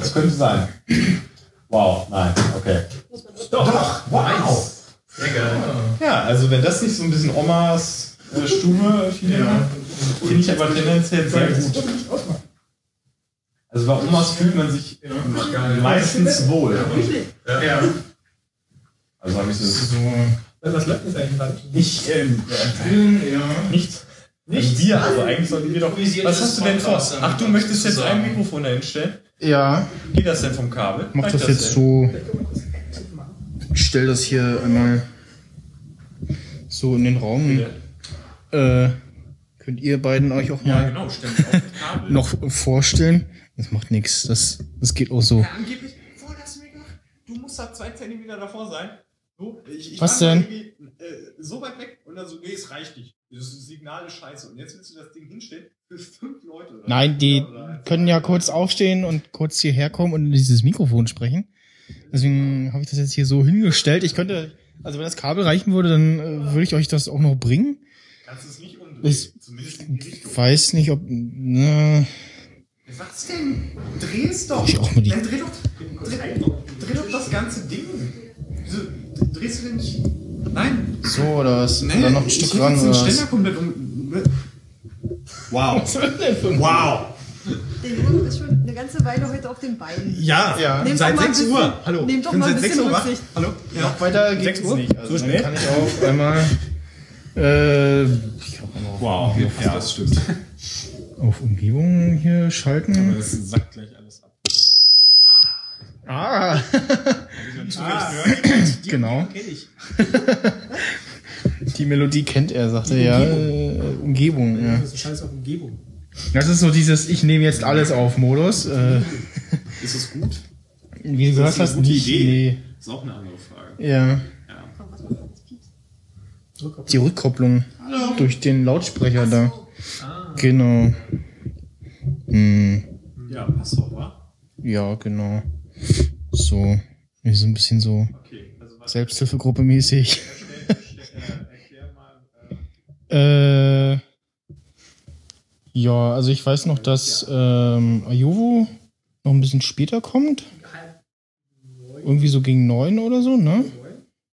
Das könnte sein. Wow, nein, okay. Doch, wow. Sehr geil. Ja, also wenn das nicht so ein bisschen Omas äh, Stube Feeling Ja. finde ich aber tendenziell sehr gut. Also bei Omas fühlt man sich meistens wohl. Ja. ja. Also habe ich so. So. Was läuft jetzt eigentlich gerade? Ich, ähm, äh, Ja. nichts. Nicht wir, also eigentlich sollten wir doch. Was hast du denn vor? Ach, du möchtest jetzt ein Mikrofon dahin stellen? Ja, Geht das denn vom Kabel? mach das jetzt denn? so. Ich stell das hier einmal so in den Raum. Äh, könnt ihr beiden euch auch Ja, mal genau, das Kabel. noch vorstellen? Das macht nichts. Das, das geht auch so. Ja, angeblich, du mir gesagt, du musst da zwei Zentimeter davor sein. So, ich, ich Was denn? Äh, so weit weg und dann so, nee, es reicht nicht. Das Signal ist scheiße. Und jetzt willst du das Ding hinstellen für fünf Leute. Oder? Nein, die Oder- können ja kurz aufstehen und kurz hierher kommen und in dieses Mikrofon sprechen. Deswegen habe ich das jetzt hier so hingestellt. Ich könnte, also wenn das Kabel reichen würde, dann äh, würde ich euch das auch noch bringen. Kannst du es nicht umdrehen. Ich- Zumindest in die Richtung. Ich weiß nicht, ob. Ne, Was denn? Dreh es doch. Ich auch mal die- Dann dreh doch, dreh, dreh doch das ganze Ding. Wieso drehst du denn nicht? Nein. so oder was? Nee, oder noch ein Stück hätte ran jetzt oder den Ständer was? komplett um. Wow. Wow. Der Junge ist schon eine ganze Weile heute auf den Beinen. Ja, Ja. Nehmt seit doch mal ein 6 bisschen- Uhr. Hallo. nehmt doch bin mal ein seit 6 bisschen Uhr wach. Rücksicht. Hallo? Ja. Noch weiter geht's Uhr? nicht. Also So dann schnell? kann ich auch einmal äh, ich einmal Wow. Ja, das stimmt. auf Umgebung hier schalten. Das sagt gleich Ah, genau. Kenn ich. Die Melodie kennt er, sagte er. Ja, äh, Umgebung. Ja. Das ist scheiß auf Umgebung. Das ist so dieses Ich nehme jetzt alles auf Modus. Äh, Ist es gut? wie du gehört das eine hast, gute nicht. Idee? Ist auch eine andere Frage. Nee. Ja. Ja. Die Rückkopplung durch den Lautsprecher da. Ah. Genau. Hm, Ja, passt doch, wa? ja, genau. So. So ein bisschen so Okay, also Selbsthilfegruppe mäßig. erklär mal. Äh, ja, also ich weiß noch, dass ähm, Ayovo noch ein bisschen später kommt. Irgendwie so gegen neun oder so, ne?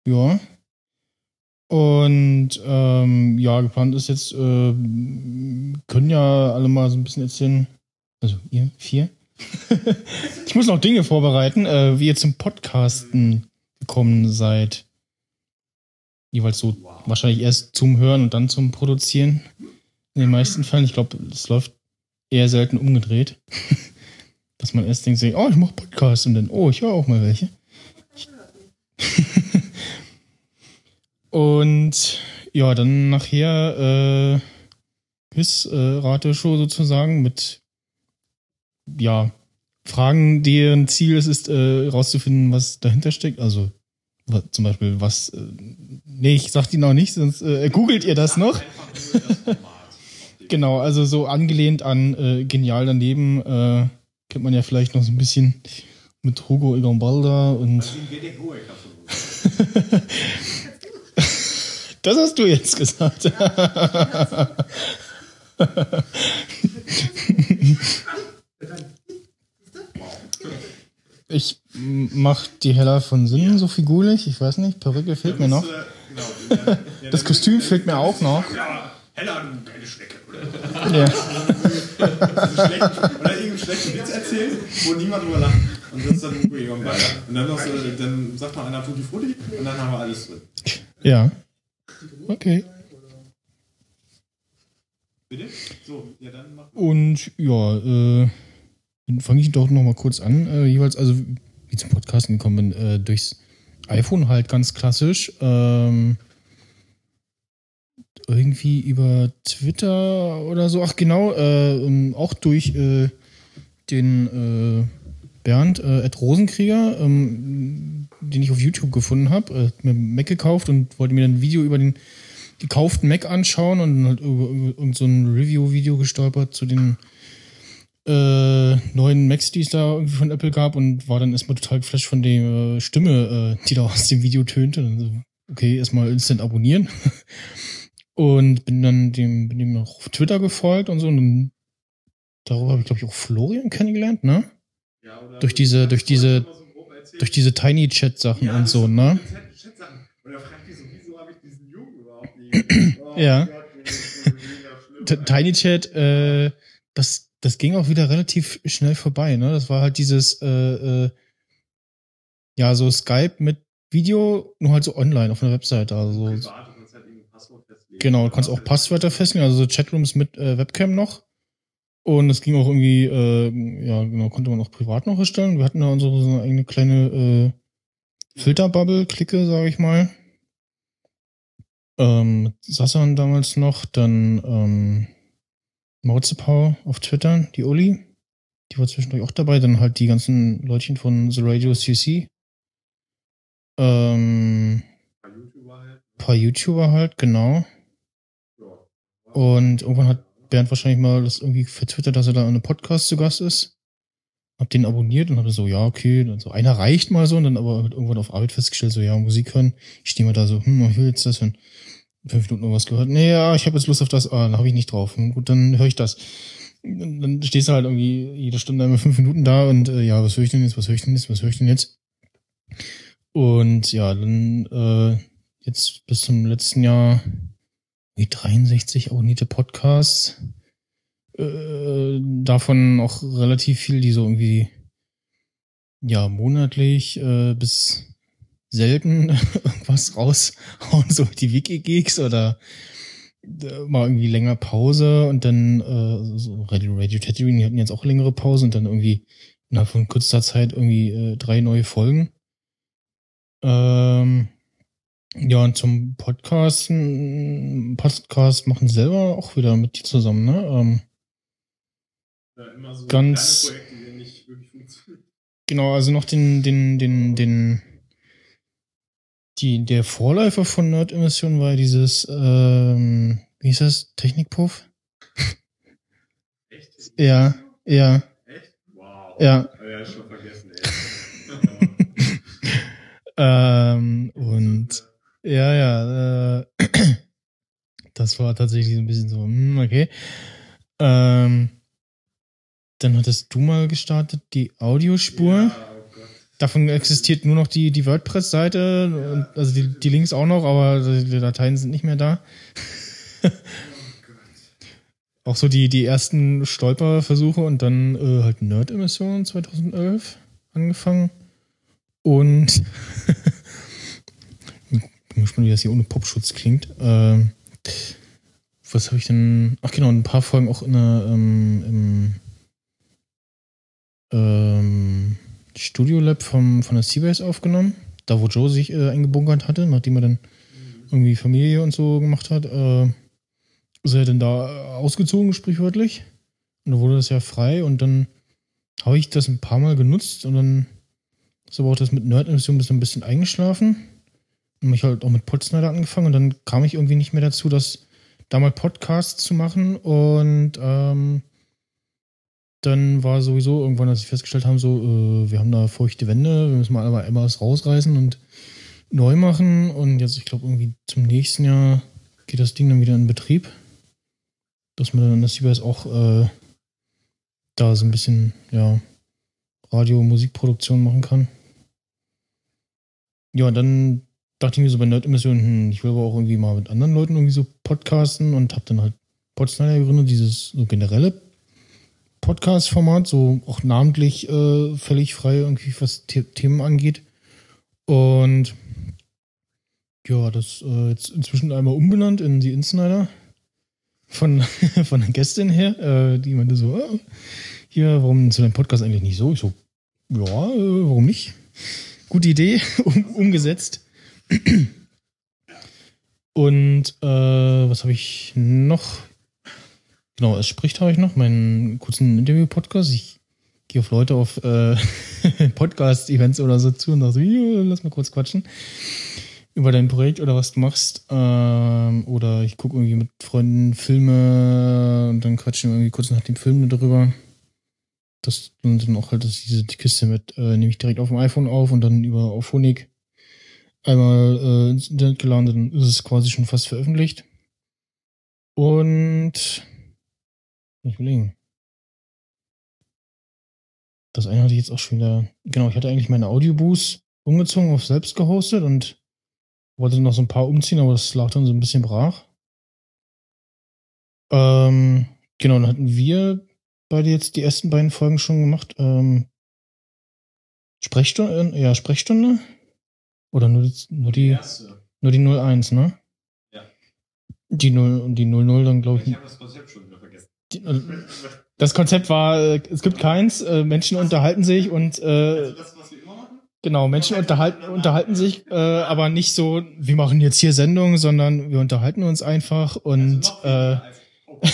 Ja. Und ähm, ja, geplant ist jetzt, äh, können ja alle mal so ein bisschen erzählen. Also ihr vier. ich muss noch Dinge vorbereiten, äh, wie ihr zum Podcasten gekommen seid. Jeweils so wahrscheinlich erst zum Hören und dann zum Produzieren. In den meisten Fällen. Ich glaube, es läuft eher selten umgedreht. Dass man erst denkt, oh, ich mache Podcasts und dann, oh, ich höre auch mal welche. und ja, dann nachher äh, Quiz-Rateshow sozusagen mit ja, Fragen, deren Ziel es ist, äh, rauszufinden, was dahinter steckt. Also wa- zum Beispiel, was. Äh, nee, ich sag die noch nicht, sonst äh, googelt ihr das noch. genau, also so angelehnt an äh, Genial daneben äh, kennt man ja vielleicht noch so ein bisschen mit Hugo Egon Balder und. Das hast du jetzt gesagt. Ich mach die Hella von Sinnen so figurig. Ich weiß nicht, Perücke fehlt mir noch. Genau. Das Kostüm fehlt mir auch noch. Ja, Hella, du keine Schnecke. Ja. Schlecht, oder irgendeinen schlechten Witz erzählen, wo niemand drüber lacht. Und das ist dann Egon Balder. Und dann, noch so, dann sagt man einer Tutti Frutti und dann haben wir alles drin. ja. Okay. Bitte? So, ja, dann mach Und ja, äh, dann fange ich doch noch mal kurz an. Äh, jeweils, also wie zum Podcasten gekommen bin, äh, durchs iPhone halt ganz klassisch. Ähm, irgendwie über Twitter oder so. Ach genau, äh, ähm, auch durch äh, den äh, Bernd äh, Ed Rosenkrieger. Ähm, den ich auf YouTube gefunden habe. Äh, mir Mac gekauft und wollte mir dann ein Video über den gekauften Mac anschauen und halt über, so ein Review-Video gestolpert zu den äh, neuen Macs, die es da irgendwie von Apple gab und war dann erstmal total geflasht von der äh, Stimme, äh, die da aus dem Video tönte. Und so, okay, erstmal instant abonnieren. und bin dann dem, bin dem noch auf Twitter gefolgt und so. Und dann, darüber habe ich, glaube ich, auch Florian kennengelernt, ne? Ja, oder Durch diese- durch diese- so. Durch diese Tiny Chat-Sachen Ja, und so, ne? diese Chat- Chat-Sachen. Und da fragt die so, wieso habe ich diesen Jungen überhaupt nie gesehen? Oh Ja. Gott, Tiny Chat, äh, das, das ging auch wieder relativ schnell vorbei, ne? Das war halt dieses, äh, äh, ja, so Skype mit Video, nur halt so online auf einer Webseite. Also so, halt genau, du kannst auch Passwörter festlegen, also so Chatrooms mit äh, Webcam noch. Und es ging auch irgendwie, äh, ja, genau, konnte man auch privat noch erstellen. Wir hatten da unsere so eine eigene kleine äh, Filterbubble-Clique, sage ich mal. Ähm, Sassan damals noch, dann ähm, Mauzepau auf Twitter, die Uli, die war zwischendurch auch dabei, dann halt die ganzen Leutchen von The Radio CC. Ähm, Bei YouTuber halt. paar YouTuber halt, genau. Und irgendwann hat Bernd wahrscheinlich mal das irgendwie vertwittert, dass er da in einem Podcast zu Gast ist. Hab den abonniert und hab so, ja, okay, dann so einer reicht mal so und dann aber irgendwann auf Arbeit festgestellt, so, ja, Musik hören. Ich stehe mal da so, hm, ich will jetzt das hören. Fünf Minuten noch was gehört. Nee, ja, ich habe jetzt Lust auf das, ah, da habe ich nicht drauf. Gut, dann höre ich das. Und Dann stehst du halt irgendwie jede Stunde einmal fünf Minuten da und äh, ja, was höre ich denn jetzt, was höre ich denn jetzt, was höre ich denn jetzt? Und ja, dann äh, jetzt bis zum letzten Jahr wie 63 abonnierte Podcasts. Äh, davon auch relativ viel, die so irgendwie ja monatlich äh, bis selten irgendwas raushauen, so die Wiki-Geeks oder äh, mal irgendwie länger Pause und dann äh, so Radio, Radio Tatooine, die hatten jetzt auch längere Pause und dann irgendwie innerhalb von kurzer Zeit irgendwie äh, drei neue Folgen. Ähm, ja, und zum Podcasten, Podcast machen sie selber auch wieder mit dir zusammen, ne? Ähm, Ja, immer so Ganz- Projekte, die nicht wirklich funktionieren. genau, also noch den, den, den, den, die, der Vorläufer von Nerd-Emission war dieses, ähm, wie hieß das? Technikpuff? Echt? Ja, ja, Echt? Wow. ja. Ja schon vergessen, ey. Ähm, und ja, ja, äh, das war tatsächlich so ein bisschen so, hm, okay. Ähm, dann hattest du mal gestartet, die Audiospur. Ja. Davon existiert nur noch die, die WordPress-Seite, und- also die, die Links auch noch, aber die Dateien sind nicht mehr da. Auch so die, die ersten Stolperversuche und dann äh, halt Nerd-Emissionen 2011 angefangen. Und ich bin gespannt, wie das hier ohne Popschutz klingt. Ähm, was habe ich denn? Ach genau, ein paar Folgen auch in der, ähm, im ähm, Studio Lab vom, von der Seabase aufgenommen. Da, wo Joe sich äh, eingebunkert hatte, nachdem er dann irgendwie Familie und so gemacht hat. Äh, ist er dann da ausgezogen, sprichwörtlich. Und da wurde das ja frei und dann habe ich das ein paar Mal genutzt und dann ist aber auch das mit Nerd-Emission ein bisschen eingeschlafen. Und mich halt auch mit Podsnyder angefangen und dann kam ich irgendwie nicht mehr dazu, das da mal Podcasts zu machen und ähm, dann war sowieso irgendwann, als ich festgestellt haben, so, äh, wir haben da feuchte Wände, wir müssen mal einmal, was rausreißen und neu machen und jetzt, ich glaube, irgendwie zum nächsten Jahr geht das Ding dann wieder in Betrieb dass man dann der CBS auch äh, da so ein bisschen, ja, Radio, Musikproduktion machen kann. Ja, und dann dachte ich mir so bei Nerd-Emission, hm, ich will aber auch irgendwie mal mit anderen Leuten irgendwie so podcasten und habe dann halt Podsnyder gegründet, dieses so generelle Podcast-Format, so auch namentlich äh, völlig frei irgendwie, was The Themen angeht. Und ja, das äh, jetzt inzwischen einmal umbenannt in die Insnider von, von der Gästin her, äh, die meinte so, äh, hier, warum zu deinem Podcast eigentlich nicht so? Ich so, ja, äh, warum nicht? Gute Idee, um, umgesetzt. Und äh, was habe ich noch? Genau, es spricht habe ich noch, meinen kurzen Interview-Podcast. Ich gehe auf Leute auf äh, Podcast-Events oder so zu und sage so, "Hier, lass mal kurz quatschen über dein Projekt oder was du machst. Ähm, oder ich gucke irgendwie mit Freunden Filme und dann quatschen wir irgendwie kurz nach dem Film darüber. Das und dann auch halt das, diese die Kiste mit, äh, nehme ich direkt auf dem iPhone auf und dann über auf Honig einmal äh, ins Internet geladen, dann ist es quasi schon fast veröffentlicht. Und ich überlegen. Das eine hatte ich jetzt auch schon wieder. Genau, ich hatte eigentlich meine Audioboost umgezogen auf selbst gehostet und wollte noch so ein paar umziehen, aber das lag dann so ein bisschen brach. Ähm, genau, dann hatten wir beide jetzt die ersten beiden Folgen schon gemacht. Ähm, Sprechstunde, ja, Sprechstunde? Oder nur die, nur die, erste. nur die 01, ne? Ja. Die 0 und die 00 dann, glaube ich. Ich habe das Konzept schon. Die, das Konzept war, äh, es gibt keins, äh, Menschen unterhalten sich und äh, Also das, was wir immer machen? genau, Menschen unterhalten, unterhalten sich, äh, aber nicht so, wir machen jetzt hier Sendung, sondern wir unterhalten uns einfach und Also äh, Okay.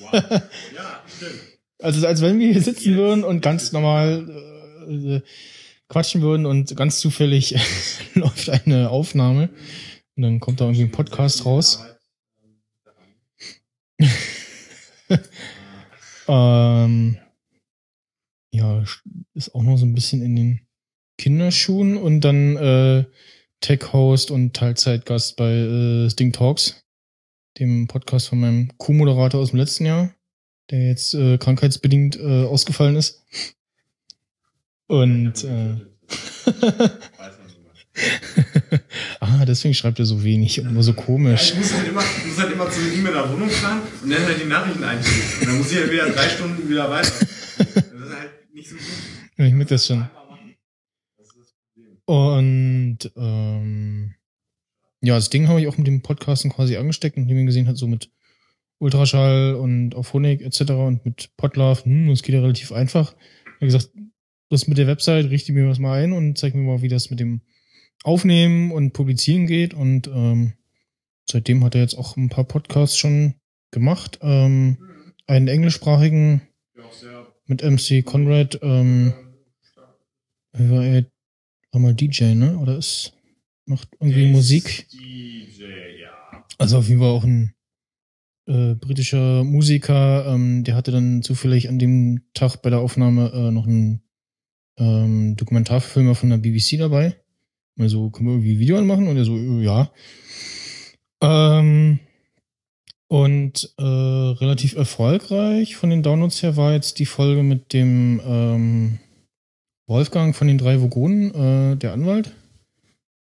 Wow. Ja, stimmt. also als wenn wir hier sitzen würden und ganz normal äh, quatschen würden und ganz zufällig läuft eine Aufnahme und dann kommt da irgendwie ein Podcast raus. Ähm, ja, ist auch noch so ein bisschen in den Kinderschuhen und dann äh, Tech-Host und Teilzeitgast bei äh, Sting Talks, dem Podcast von meinem Co-Moderator aus dem letzten Jahr, der jetzt äh, krankheitsbedingt äh, ausgefallen ist. Und äh. ah, deswegen schreibt er so wenig und nur so Ja, komisch. ich muss halt immer, ich muss halt immer zu ihm in der Wohnung fahren und dann halt die Nachrichten eintippen. Und dann muss ich halt wieder drei Stunden wieder weiter. Das ist halt nicht so gut. Ich merke das schon. Und ähm, ja, das Ding habe ich auch mit dem Podcasten quasi angesteckt, nachdem ich gesehen hat, so mit Ultraschall und auf Honig etc. und mit Podlove, hm, das geht ja relativ einfach. Ich habe gesagt, das mit der Website, richte mir was mal ein und zeig mir mal, wie das mit dem Aufnehmen und Publizieren geht. Und ähm, seitdem hat er jetzt auch ein paar Podcasts schon gemacht. Ähm, einen englischsprachigen mit MC Conrad, ähm, war er war mal DJ, ne? Oder ist macht irgendwie Musik. DJ, ja. Also auf jeden Fall auch ein äh, britischer Musiker. Ähm, der hatte dann zufällig an dem Tag bei der Aufnahme äh, noch einen ähm, Dokumentarfilmer von der BBC dabei. Also, können wir irgendwie Video anmachen? Und er so, äh, ja. Ähm, und äh, relativ erfolgreich von den Downloads her war jetzt die Folge mit dem ähm, Wolfgang von den drei Vogonen, äh, der Anwalt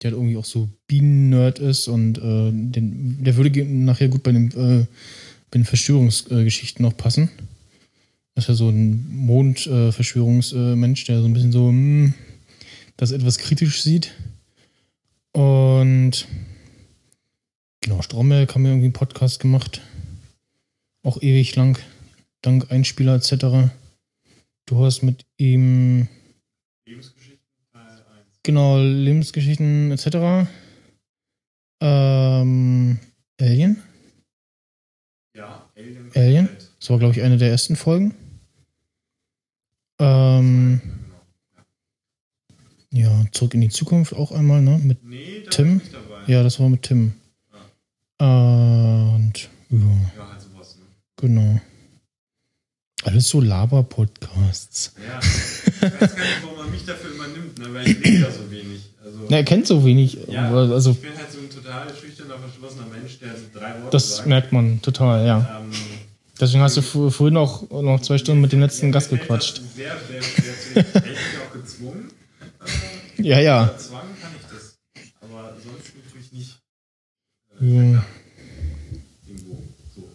der halt irgendwie auch so Bienen-Nerd ist und äh, den, der würde nachher gut bei den, äh, bei den Verschwörungsgeschichten noch passen. Das ist ja so ein Mond-Verschwörungsmensch, der so ein bisschen so hm, das etwas kritisch sieht. Und genau, Stromberg haben wir irgendwie einen Podcast gemacht. Auch ewig lang, dank Einspieler etc. Du hast mit ihm Lebensgeschichten Teil 1. Genau, Lebensgeschichten etc. Ähm, Alien? Ja, Alien. Alien? Das war, glaube ich, eine der ersten Folgen. Ähm, ja, zurück in die Zukunft auch einmal, ne? Mit, Nee, da Tim? war ich nicht dabei. ja, das war mit Tim. Äh, und ja, Ja, halt sowas, ne? genau. Alles so Laber-Podcasts. Ja. Ich weiß gar nicht, warum man mich dafür immer nimmt, ne? Weil ich rede ja so wenig. Also, Na, er kennt so wenig. ja, also, ich bin halt so ein total schüchterner, verschlossener Mensch, der so drei Worte das sagt. merkt man total, ja. Ähm, Deswegen hast du vor- vorhin auch noch zwei Stunden mit dem letzten Gast gequatscht. das Sehr, sehr schwer zu reden. Hätte ich auch gezwungen. Äh, Ja, ja. Zwang kann ich das. Aber sonst tue ich nicht. Ja. Irgendwo. So.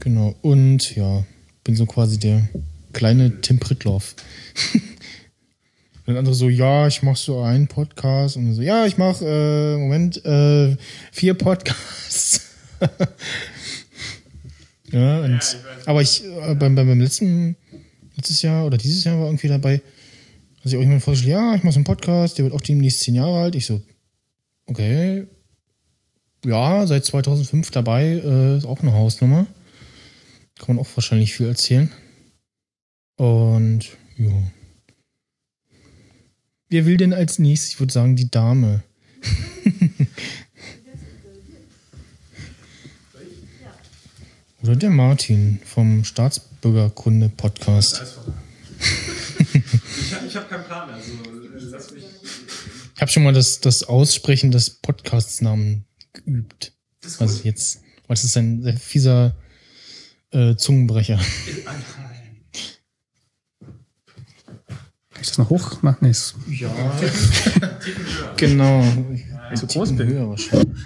Genau. Und ja, bin so quasi der kleine Tim Pritloff. Dann andere so, ja, ich mach so einen Podcast. Und so, ja, ich mach, äh, Moment, äh, vier Podcasts. ja, und, Ja, ich aber ich, äh, beim, beim, beim letzten, letztes Jahr oder dieses Jahr war irgendwie dabei, dass ich auch jemand vorgestellt, ja, ich mach so einen Podcast, der wird auch demnächst zehn Jahre alt. Ich so, okay, ja, seit 2005 dabei, äh, ist auch eine Hausnummer. Kann man auch wahrscheinlich viel erzählen. Und ja. Wer will denn als nächstes? Ich würde sagen, die Dame. Oder der Martin vom Staatsbürgerkunde-Podcast. Ich, hab- ich habe keinen Plan, also äh, lass mich. Ich habe schon mal das, das Aussprechen des Podcasts-Namen geübt. Also jetzt, weil es ist ein sehr fieser äh, Zungenbrecher. Kann ich das noch hoch machen? Nee, ist Ja. genau. zu groß bin. Höher wahrscheinlich.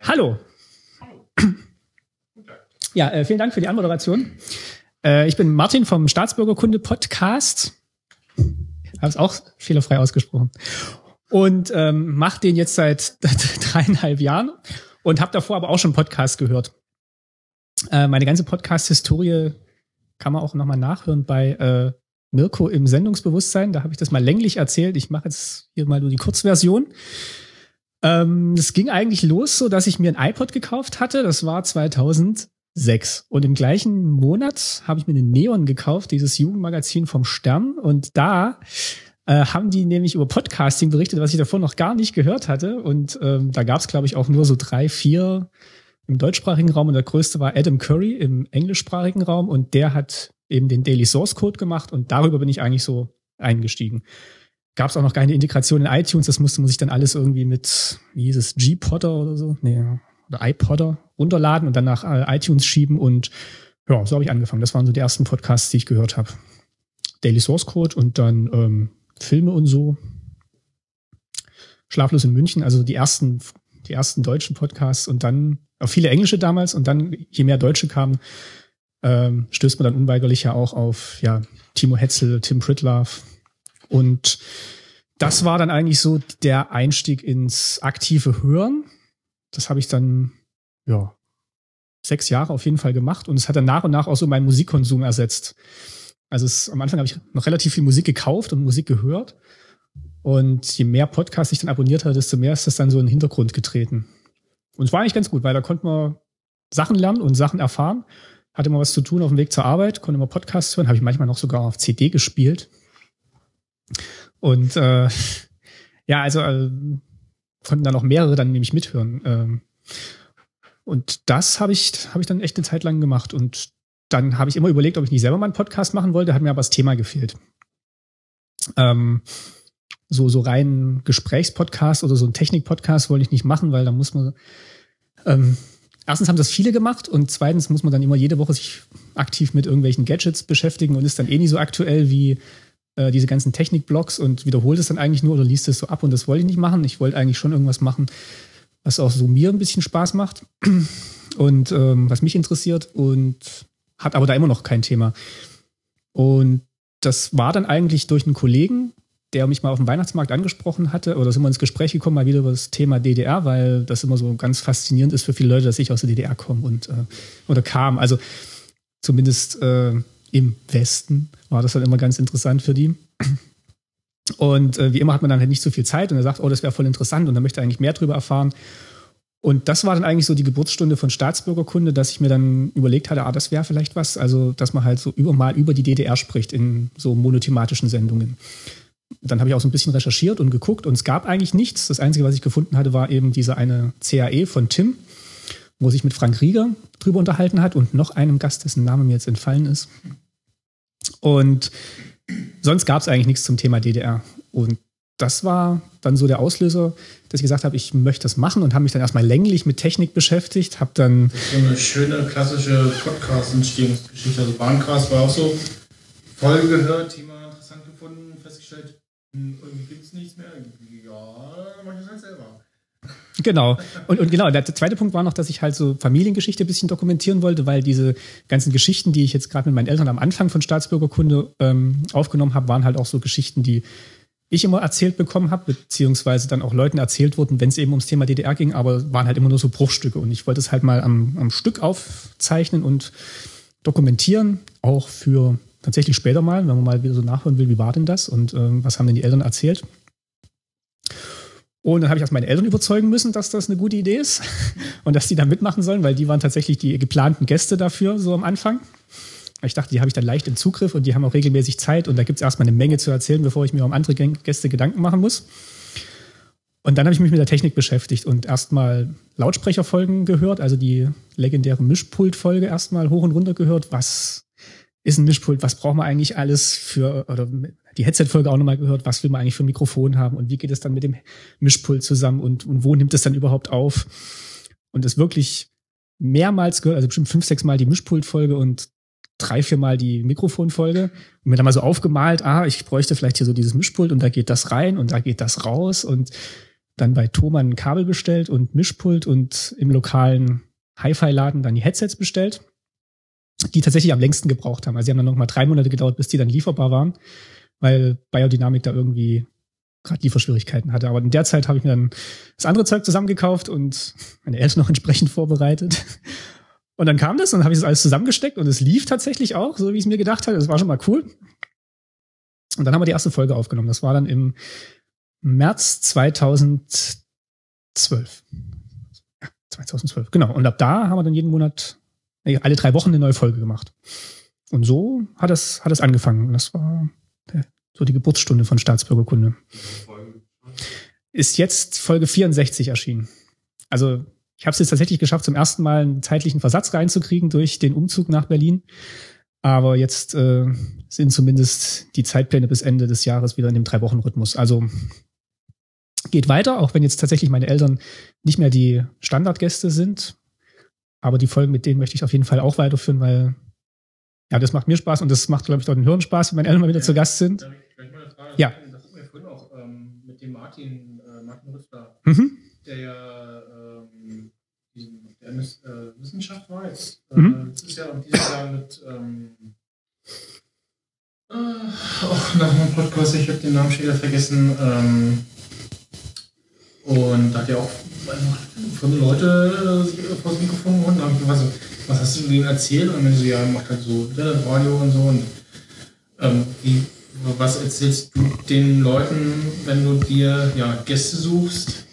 Hallo. Ja, äh, vielen Dank für die Anmoderation. Äh, ich bin Martin vom Staatsbürgerkunde Podcast. Habe es auch fehlerfrei ausgesprochen. Und ähm, mache den jetzt seit dreieinhalb Jahren und habe davor aber auch schon Podcast gehört. Äh, meine ganze Podcast-Historie kann man auch nochmal nachhören bei äh, Mirko im Sendungsbewusstsein. Da habe ich das mal länglich erzählt. Ich mache jetzt hier mal nur die Kurzversion. Ähm, es ging eigentlich los, so dass ich mir ein iPod gekauft hatte. Das war 2006. Und im gleichen Monat habe ich mir den Neon gekauft, dieses Jugendmagazin vom Stern. Und da äh, haben die nämlich über Podcasting berichtet, was ich davor noch gar nicht gehört hatte. Und ähm, da gab es, glaube ich, auch nur so drei, vier im deutschsprachigen Raum. Und der größte war Adam Curry im englischsprachigen Raum. Und der hat eben den Daily Source Code gemacht. Und darüber bin ich eigentlich so eingestiegen gab es auch noch keine Integration in iTunes. Das musste man sich dann alles irgendwie mit, wie hieß es, G-Podder oder so, nee, oder iPodder runterladen und dann nach äh, iTunes schieben. Und ja, so habe ich angefangen. Das waren so die ersten Podcasts, die ich gehört habe. Daily Source Code und dann ähm, Filme und so. Schlaflos in München, also die ersten, die ersten deutschen Podcasts und dann auch viele englische damals und dann, je mehr Deutsche kamen, ähm, stößt man dann unweigerlich ja auch auf ja, Timo Hetzel, Tim Pritlove, und das war dann eigentlich so der Einstieg ins aktive Hören. Das habe ich dann, ja, sechs Jahre auf jeden Fall gemacht und es hat dann nach und nach auch so meinen Musikkonsum ersetzt. Also es, am Anfang habe ich noch relativ viel Musik gekauft und Musik gehört. Und je mehr Podcasts ich dann abonniert habe, desto mehr ist das dann so in den Hintergrund getreten. Und es war eigentlich ganz gut, weil da konnte man Sachen lernen und Sachen erfahren. Hatte immer was zu tun auf dem Weg zur Arbeit, konnte immer Podcasts hören, habe ich manchmal noch sogar auf CD gespielt. Und äh, ja, also äh, konnten dann auch mehrere dann nämlich mithören. Ähm, und das habe ich, habe ich dann echt eine Zeit lang gemacht. Und dann habe ich immer überlegt, ob ich nicht selber mal einen Podcast machen wollte, hat mir aber das Thema gefehlt. Ähm, so, so rein Gesprächspodcast oder so ein Technik-Podcast wollte ich nicht machen, weil da muss man, ähm, erstens haben das viele gemacht und zweitens muss man dann immer jede Woche sich aktiv mit irgendwelchen Gadgets beschäftigen und ist dann eh nicht so aktuell wie äh, diese ganzen Technik-Blogs und wiederholt es dann eigentlich nur oder liest es so ab und das wollte ich nicht machen. Ich wollte eigentlich schon irgendwas machen, was auch so mir ein bisschen Spaß macht und ähm, was mich interessiert und hat aber da immer noch kein Thema. Und das war dann eigentlich durch einen Kollegen, der mich mal auf dem Weihnachtsmarkt angesprochen hatte, oder sind wir ins Gespräch gekommen, mal wieder über das Thema DDR, weil das immer so ganz faszinierend ist für viele Leute, dass ich aus der DDR komme und äh, oder kam. Also zumindest äh, im Westen war das dann immer ganz interessant für die. Und äh, wie immer hat man dann halt nicht so viel Zeit und er sagt, oh, das wäre voll interessant und er möchte eigentlich mehr darüber erfahren. Und das war dann eigentlich so die Geburtsstunde von Staatsbürgerkunde, dass ich mir dann überlegt hatte, ah, das wäre vielleicht was, also dass man halt so über, mal über die DDR spricht in so monothematischen Sendungen. Dann habe ich auch so ein bisschen recherchiert und geguckt und es gab eigentlich nichts. Das Einzige, was ich gefunden hatte, war eben diese eine CAE von Tim, wo sich mit Frank Rieger drüber unterhalten hat und noch einem Gast, dessen Name mir jetzt entfallen ist. Und sonst gab es eigentlich nichts zum Thema DDR. Und das war dann so der Auslöser, dass ich gesagt habe, ich möchte das machen und habe mich dann erstmal länglich mit Technik beschäftigt, habe dann so eine schöne klassische Podcast-Entstehungsgeschichte. Also Bahncast war auch so Folge gehört, Thema interessant gefunden, festgestellt, hm, irgendwie gibt es nichts mehr. Ja, dann mach ich das halt selber. Genau. Und, und genau, der zweite Punkt war noch, dass ich halt so Familiengeschichte ein bisschen dokumentieren wollte, weil diese ganzen Geschichten, die ich jetzt gerade mit meinen Eltern am Anfang von Staatsbürgerkunde ähm, aufgenommen habe, waren halt auch so Geschichten, die ich immer erzählt bekommen habe, beziehungsweise dann auch Leuten erzählt wurden, wenn es eben ums Thema DDR ging, aber waren halt immer nur so Bruchstücke. Und ich wollte es halt mal am, am Stück aufzeichnen und dokumentieren, auch für tatsächlich später mal, wenn man mal wieder so nachhören will, wie war denn das und ähm, was haben denn die Eltern erzählt. Und dann habe ich erst meine Eltern überzeugen müssen, dass das eine gute Idee ist und dass die da mitmachen sollen, weil die waren tatsächlich die geplanten Gäste dafür, so am Anfang. Ich dachte, die habe ich dann leicht im Zugriff und die haben auch regelmäßig Zeit und da gibt es erstmal eine Menge zu erzählen, bevor ich mir um andere Gäste Gedanken machen muss. Und dann habe ich mich mit der Technik beschäftigt und erstmal Lautsprecherfolgen gehört, also die legendäre Mischpult-Folge erstmal hoch und runter gehört. Was ist ein Mischpult? Was braucht man eigentlich alles für, oder die Headset-Folge auch nochmal gehört, was will man eigentlich für ein Mikrofon haben und wie geht es dann mit dem Mischpult zusammen und, und wo nimmt es dann überhaupt auf? Und das wirklich mehrmals gehört, also bestimmt fünf, sechs Mal die Mischpult-Folge und drei, vier Mal die Mikrofonfolge und mir dann mal so aufgemalt, ah, ich bräuchte vielleicht hier so dieses Mischpult und da geht das rein und da geht das raus und dann bei Thomann ein Kabel bestellt und Mischpult und im lokalen Hi-Fi-Laden dann die Headsets bestellt, die tatsächlich am längsten gebraucht haben. Also sie haben dann noch mal drei Monate gedauert, bis die dann lieferbar waren weil Biodynamik da irgendwie gerade Lieferschwierigkeiten hatte. Aber in der Zeit habe ich mir dann das andere Zeug zusammengekauft und meine Eltern noch entsprechend vorbereitet. Und dann kam das und habe ich das alles zusammengesteckt und es lief tatsächlich auch, so wie ich es mir gedacht hatte. Das war schon mal cool. Und dann haben wir die erste Folge aufgenommen. Das war dann im März 2012. Ja, 2012, genau. Und ab da haben wir dann jeden Monat, alle drei Wochen eine neue Folge gemacht. Und so hat es, hat es angefangen. Das war so die Geburtsstunde von Staatsbürgerkunde. Ist jetzt Folge 64 erschienen. Also ich habe es jetzt tatsächlich geschafft, zum ersten Mal einen zeitlichen Versatz reinzukriegen durch den Umzug nach Berlin. Aber jetzt äh, sind zumindest die Zeitpläne bis Ende des Jahres wieder in dem Drei-Wochen-Rhythmus. Also geht weiter, auch wenn jetzt tatsächlich meine Eltern nicht mehr die Standardgäste sind. Aber die Folgen mit denen möchte ich auf jeden Fall auch weiterführen, weil ja, das macht mir Spaß und das macht, glaube ich, dort den Hirn Spaß, wenn meine Eltern mal wieder ja, zu Gast sind. Frage, ja. Das hatten wir vorhin auch ähm, mit dem Martin, äh, Martin Rützler, mhm. der ja ähm, der äh, Wissenschaft war jetzt äh, mhm. letztes Jahr und dieses Jahr mit ähm, äh, auch nach einem Podcast, ich habe den Namen schon wieder vergessen, ähm, und da hat ja auch von Leute sich vor das Mikrofon geholt und haben gesagt, was hast du denen erzählt? Und wenn sie ja, macht halt so Radio und so. Und ähm, wie, was erzählst du den Leuten, wenn du dir ja, Gäste suchst?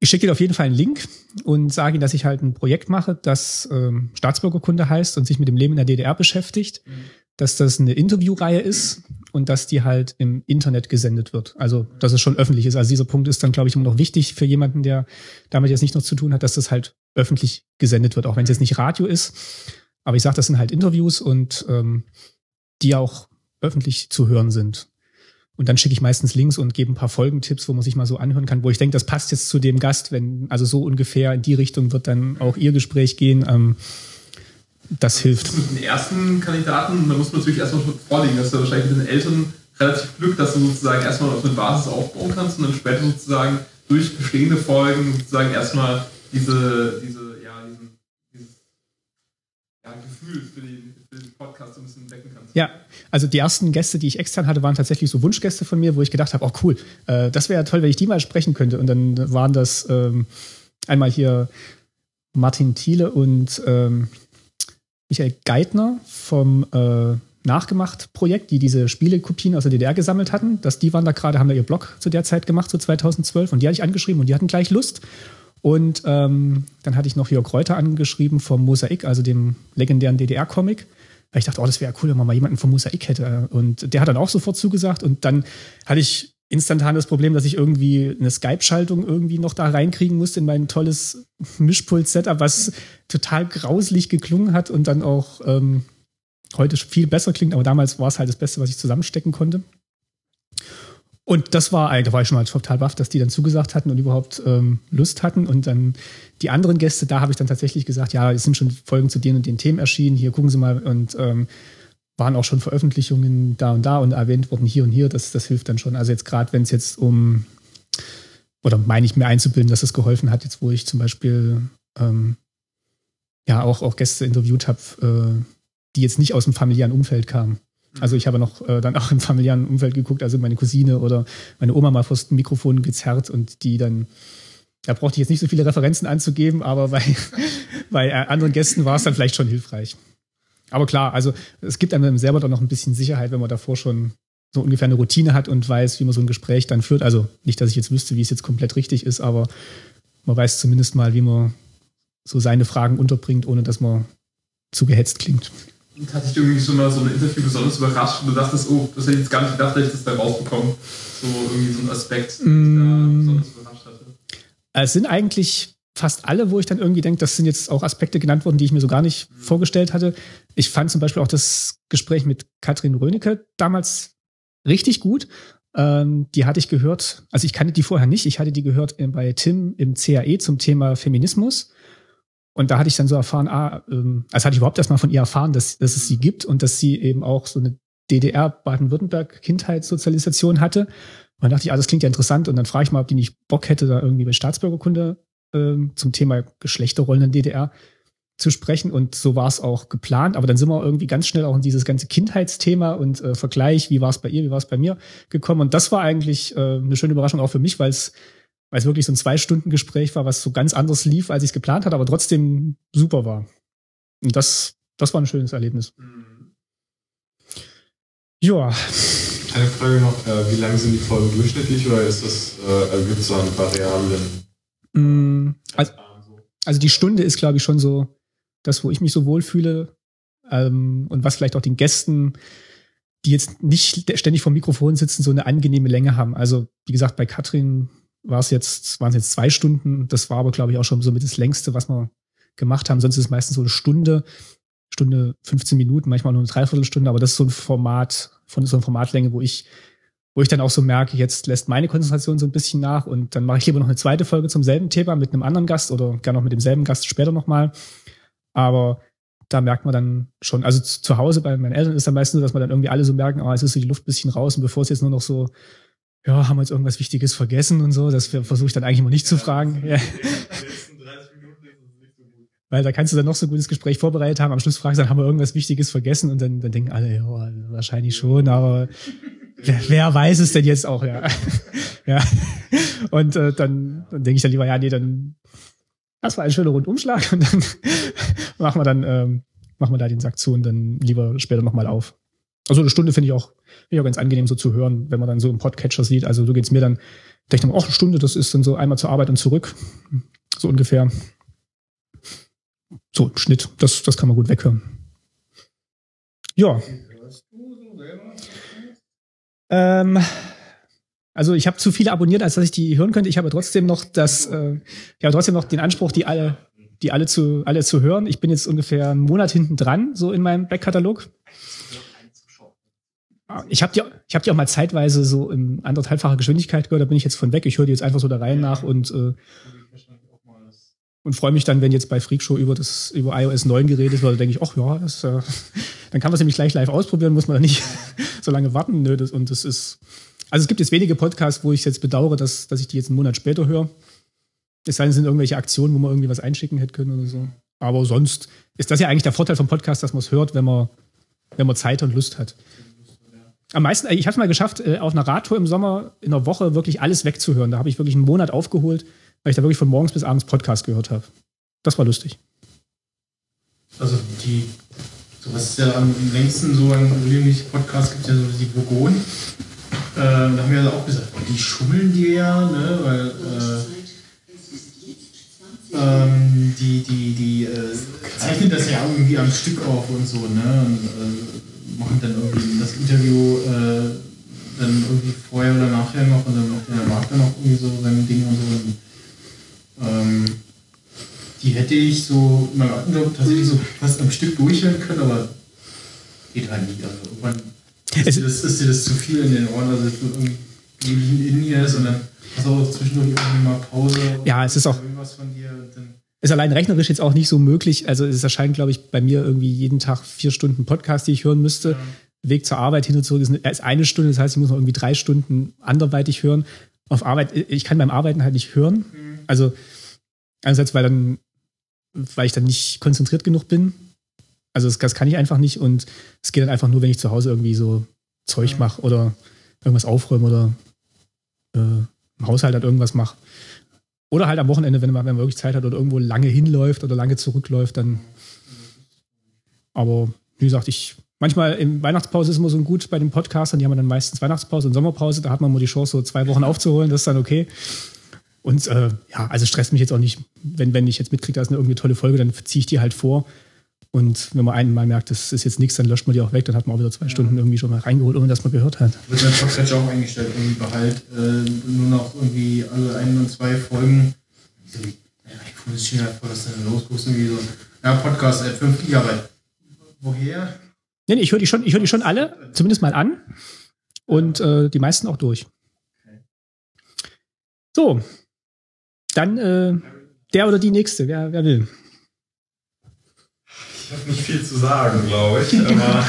Ich schicke dir auf jeden Fall einen Link und sage ihnen, dass ich halt ein Projekt mache, das ähm, Staatsbürgerkunde heißt und sich mit dem Leben in der DDR beschäftigt. Mhm dass das eine Interviewreihe ist und dass die halt im Internet gesendet wird. Also, dass es schon öffentlich ist. Also dieser Punkt ist dann, glaube ich, immer noch wichtig für jemanden, der damit jetzt nicht noch zu tun hat, dass das halt öffentlich gesendet wird, auch wenn es jetzt nicht Radio ist. Aber ich sage, das sind halt Interviews und ähm, die auch öffentlich zu hören sind. Und dann schicke ich meistens Links und gebe ein paar Folgentipps, wo man sich mal so anhören kann, wo ich denke, das passt jetzt zu dem Gast, wenn, also so ungefähr in die Richtung wird dann auch ihr Gespräch gehen. Ähm, das hilft. Mit den ersten Kandidaten, da muss man natürlich erstmal vorlegen, dass du wahrscheinlich mit den Eltern relativ Glück, dass du sozusagen erstmal auf eine Basis aufbauen kannst und dann später sozusagen durch bestehende Folgen sozusagen erstmal diese, diese, ja, diesen, dieses ja, Gefühl für den, für den Podcast so ein bisschen wecken kannst. Ja, also die ersten Gäste, die ich extern hatte, waren tatsächlich so Wunschgäste von mir, wo ich gedacht habe, oh cool, äh, das wäre ja toll, wenn ich die mal sprechen könnte. Und dann waren das ähm, einmal hier Martin Thiele und ähm, Michael Geithner vom äh, Nachgemacht-Projekt, die diese Spielekopien aus der DDR gesammelt hatten. Dass die waren da gerade, haben da ihr Blog zu der Zeit gemacht, so 2012. Und die hatte ich angeschrieben und die hatten gleich Lust. Und ähm, dann hatte ich noch Jörg Reuter angeschrieben vom Mosaik, also dem legendären DDR-Comic. Weil ich dachte, oh, das wäre cool, wenn man mal jemanden vom Mosaik hätte. Und der hat dann auch sofort zugesagt. Und dann hatte ich instantan das Problem, dass ich irgendwie eine Skype-Schaltung irgendwie noch da reinkriegen musste in mein tolles Mischpult-Setup, was total grauslich geklungen hat und dann auch ähm, heute viel besser klingt, aber damals war es halt das Beste, was ich zusammenstecken konnte. Und das war eigentlich, da war ich schon mal total baff, dass die dann zugesagt hatten und überhaupt ähm, Lust hatten. Und dann die anderen Gäste, da habe ich dann tatsächlich gesagt, ja, es sind schon Folgen zu den und den Themen erschienen, hier gucken Sie mal und ähm, waren auch schon Veröffentlichungen da und da und erwähnt worden hier und hier. Das, das hilft dann schon. Also jetzt gerade, wenn es jetzt um, oder meine ich mir einzubilden, dass es geholfen hat, jetzt wo ich zum Beispiel ähm, ja auch, auch Gäste interviewt habe, äh, die jetzt nicht aus dem familiären Umfeld kamen. Also ich habe noch äh, dann auch im familiären Umfeld geguckt, also meine Cousine oder meine Oma mal vor das Mikrofon gezerrt und die dann, da brauchte ich jetzt nicht so viele Referenzen anzugeben, aber bei, bei anderen Gästen war es dann vielleicht schon hilfreich. Aber klar, also es gibt einem selber doch noch ein bisschen Sicherheit, wenn man davor schon so ungefähr eine Routine hat und weiß, wie man so ein Gespräch dann führt. Also nicht, dass ich jetzt wüsste, wie es jetzt komplett richtig ist, aber man weiß zumindest mal, wie man so seine Fragen unterbringt, ohne dass man zu gehetzt klingt. Und hat dich irgendwie schon mal so ein Interview besonders überrascht und du dachtest, oh, das hätte ich jetzt gar nicht gedacht, dass ich das da rausbekomme. So irgendwie so ein Aspekt, der Mm. da besonders überrascht hatte. Es sind eigentlich fast alle, wo ich dann irgendwie denke, das sind jetzt auch Aspekte genannt worden, die ich mir so gar nicht vorgestellt hatte. Ich fand zum Beispiel auch das Gespräch mit Katrin Rönecke damals richtig gut. Ähm, die hatte ich gehört, also ich kannte die vorher nicht, ich hatte die gehört äh, bei Tim im CAE zum Thema Feminismus. Und da hatte ich dann so erfahren, ah, ähm, also hatte ich überhaupt erst mal von ihr erfahren, dass, dass es sie gibt und dass sie eben auch so eine DDR-Baden-Württemberg-Kindheitssozialisation hatte. Und dann dachte ich, ah, das klingt ja interessant. Und dann frage ich mal, ob die nicht Bock hätte, da irgendwie bei Staatsbürgerkunde ähm, zum Thema Geschlechterrollen in DDR zu sprechen. Und so war es auch geplant. Aber dann sind wir irgendwie ganz schnell auch in dieses ganze Kindheitsthema und äh, Vergleich, wie war es bei ihr, wie war es bei mir gekommen. Und das war eigentlich äh, eine schöne Überraschung auch für mich, weil es weil es wirklich so ein Zwei-Stunden-Gespräch war, was so ganz anders lief, als ich es geplant hatte, aber trotzdem super war. Und das, das war ein schönes Erlebnis. Mhm. Ja, Eine Frage noch, äh, wie lang sind die Folgen durchschnittlich oder ist das, äh, also gibt es da einen variablen also, also die Stunde ist, glaube ich, schon so das, wo ich mich so wohlfühle ähm, und was vielleicht auch den Gästen, die jetzt nicht ständig vor dem Mikrofon sitzen, so eine angenehme Länge haben. Also wie gesagt, bei Katrin war es jetzt, waren es jetzt zwei Stunden. Das war aber, glaube ich, auch schon so mit das längste, was wir gemacht haben. Sonst ist es meistens so eine Stunde, Stunde 15 Minuten, manchmal nur eine Dreiviertelstunde. Aber das ist so ein Format, von so einer Formatlänge, wo ich, wo ich dann auch so merke, jetzt lässt meine Konzentration so ein bisschen nach und dann mache ich lieber noch eine zweite Folge zum selben Thema mit einem anderen Gast oder gerne noch mit demselben Gast später nochmal. Aber da merkt man dann schon, also zu, zu Hause bei meinen Eltern ist dann meistens so, dass man dann irgendwie alle so merken, ah, es ist so die Luft ein bisschen raus und bevor es jetzt nur noch so, ja, haben wir jetzt irgendwas Wichtiges vergessen und so, das versuche ich dann eigentlich immer nicht zu fragen. Ja. Weil da kannst du dann noch so ein gutes Gespräch vorbereitet haben. Am Schluss fragst du dann, haben wir irgendwas Wichtiges vergessen? Und dann, dann denken alle, ja, wahrscheinlich schon, aber wer, weiß es denn jetzt auch, ja. ja. Und äh, dann, dann denke ich dann lieber, ja, nee, dann das war ein schöner Rundumschlag und dann machen wir dann, ähm, machen wir da den Sack zu und dann lieber später nochmal auf. Also eine Stunde finde ich auch, finde ich auch ganz angenehm so zu hören, wenn man dann so im Podcatcher sieht. Also so geht's mir dann, denke ich dann, auch eine Stunde, das ist dann so einmal zur Arbeit und zurück. So ungefähr. So, Schnitt, das, das kann man gut weghören. Ja. Ähm, also ich habe zu viele abonniert, als dass ich die hören könnte. Ich habe trotzdem noch das, äh, ich habe trotzdem noch den Anspruch, die alle, die alle zu, alle zu hören. Ich bin jetzt ungefähr einen Monat hinten dran, so in meinem Backkatalog. Ich habe die, ich habe die auch mal zeitweise so in anderthalbfacher Geschwindigkeit gehört. Da bin ich jetzt von weg. Ich höre die jetzt einfach so der Reihe nach und äh, und freue mich dann, wenn jetzt bei Freakshow über das über iOS 9 geredet wird, denke ich, ach ja, das, äh, dann kann man es nämlich gleich live ausprobieren, muss man nicht so lange warten. Nö, das, und das ist, also es gibt jetzt wenige Podcasts, wo ich jetzt bedauere, dass, dass ich die jetzt einen Monat später höre. Es sei denn, es sind irgendwelche Aktionen, wo man irgendwie was einschicken hätte können oder so. Aber sonst ist das ja eigentlich der Vorteil vom Podcast, dass man es hört, wenn man, wenn man Zeit und Lust hat. Am meisten, ich habe es mal geschafft, äh, auf einer Radtour im Sommer in einer Woche wirklich alles wegzuhören. Da habe ich wirklich einen Monat aufgeholt, weil ich da wirklich von morgens bis abends Podcast gehört habe. Das war lustig. Also die, so was ist ja am längsten so ein regelmäßigen Podcast gibt, ja so die Burgon. Äh, da haben wir ja auch gesagt, die schummeln dir ja, ne, weil äh, ähm, die, die, die äh, zeichnen das ja irgendwie am Stück auf und so, ne? Und, äh, machen dann irgendwie das Interview äh, dann irgendwie vorher oder nachher noch und dann macht der Marc dann auch irgendwie so seine Dinge und so. Und, ähm, die hätte ich so mal tatsächlich so fast am Stück durchhören können, aber geht halt nicht. Also irgendwann ist, dir das, ist dir das zu viel in den Ohren, also es wird irgendwie in ihr ist und dann hast du auch zwischendurch irgendwie mal Pause. Ja, es ist auch- Irgendwas von dir Ist allein rechnerisch jetzt auch nicht so möglich. Also es erscheint, glaube ich, bei mir irgendwie jeden Tag vier Stunden Podcast, die ich hören müsste. Weg zur Arbeit hin und zurück ist eine- ist eine Stunde, das heißt, ich muss noch irgendwie drei Stunden anderweitig hören. Auf Arbeit, ich kann beim Arbeiten halt nicht hören. Also einerseits, weil dann, weil ich dann nicht konzentriert genug bin. Also das, das kann ich einfach nicht und es geht dann einfach nur, wenn ich zu Hause irgendwie so Zeug mache oder irgendwas aufräume oder äh, im Haushalt halt irgendwas mache. Oder halt am Wochenende, wenn man, wenn man wirklich Zeit hat oder irgendwo lange hinläuft oder lange zurückläuft, dann. Aber wie gesagt, ich, manchmal in Weihnachtspause ist immer so gut bei den Podcastern, die haben dann meistens Weihnachtspause und Sommerpause, da hat man mal die Chance, so zwei Wochen aufzuholen, das ist dann okay. Und äh, ja, also stresst mich jetzt auch nicht, wenn, wenn ich jetzt mitkriege, da ist eine irgendwie tolle Folge, dann ziehe ich die halt vor. Und wenn man einmal merkt, das ist jetzt nichts, dann löscht man die auch weg, dann hat man auch wieder zwei Stunden irgendwie schon mal reingeholt, ohne dass man gehört hat. Wird mein Podcast auch eingestellt, irgendwie behalt äh, nur noch irgendwie alle ein und zwei Folgen. Ich so, ja, ich gucke das hier vor, dass dann los guckst, irgendwie so, ja, Podcast, äh, 5 Gigabyte. Woher? Nee, nee, ich höre die, schon, ich hör die schon alle, zumindest mal an. Und äh, die meisten auch durch. So. Dann äh, der oder die nächste, wer, wer will. Ich habe nicht viel zu sagen, glaube ich, aber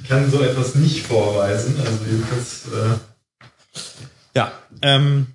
ich kann so etwas nicht vorweisen. Also jedenfalls. Äh ja, ähm,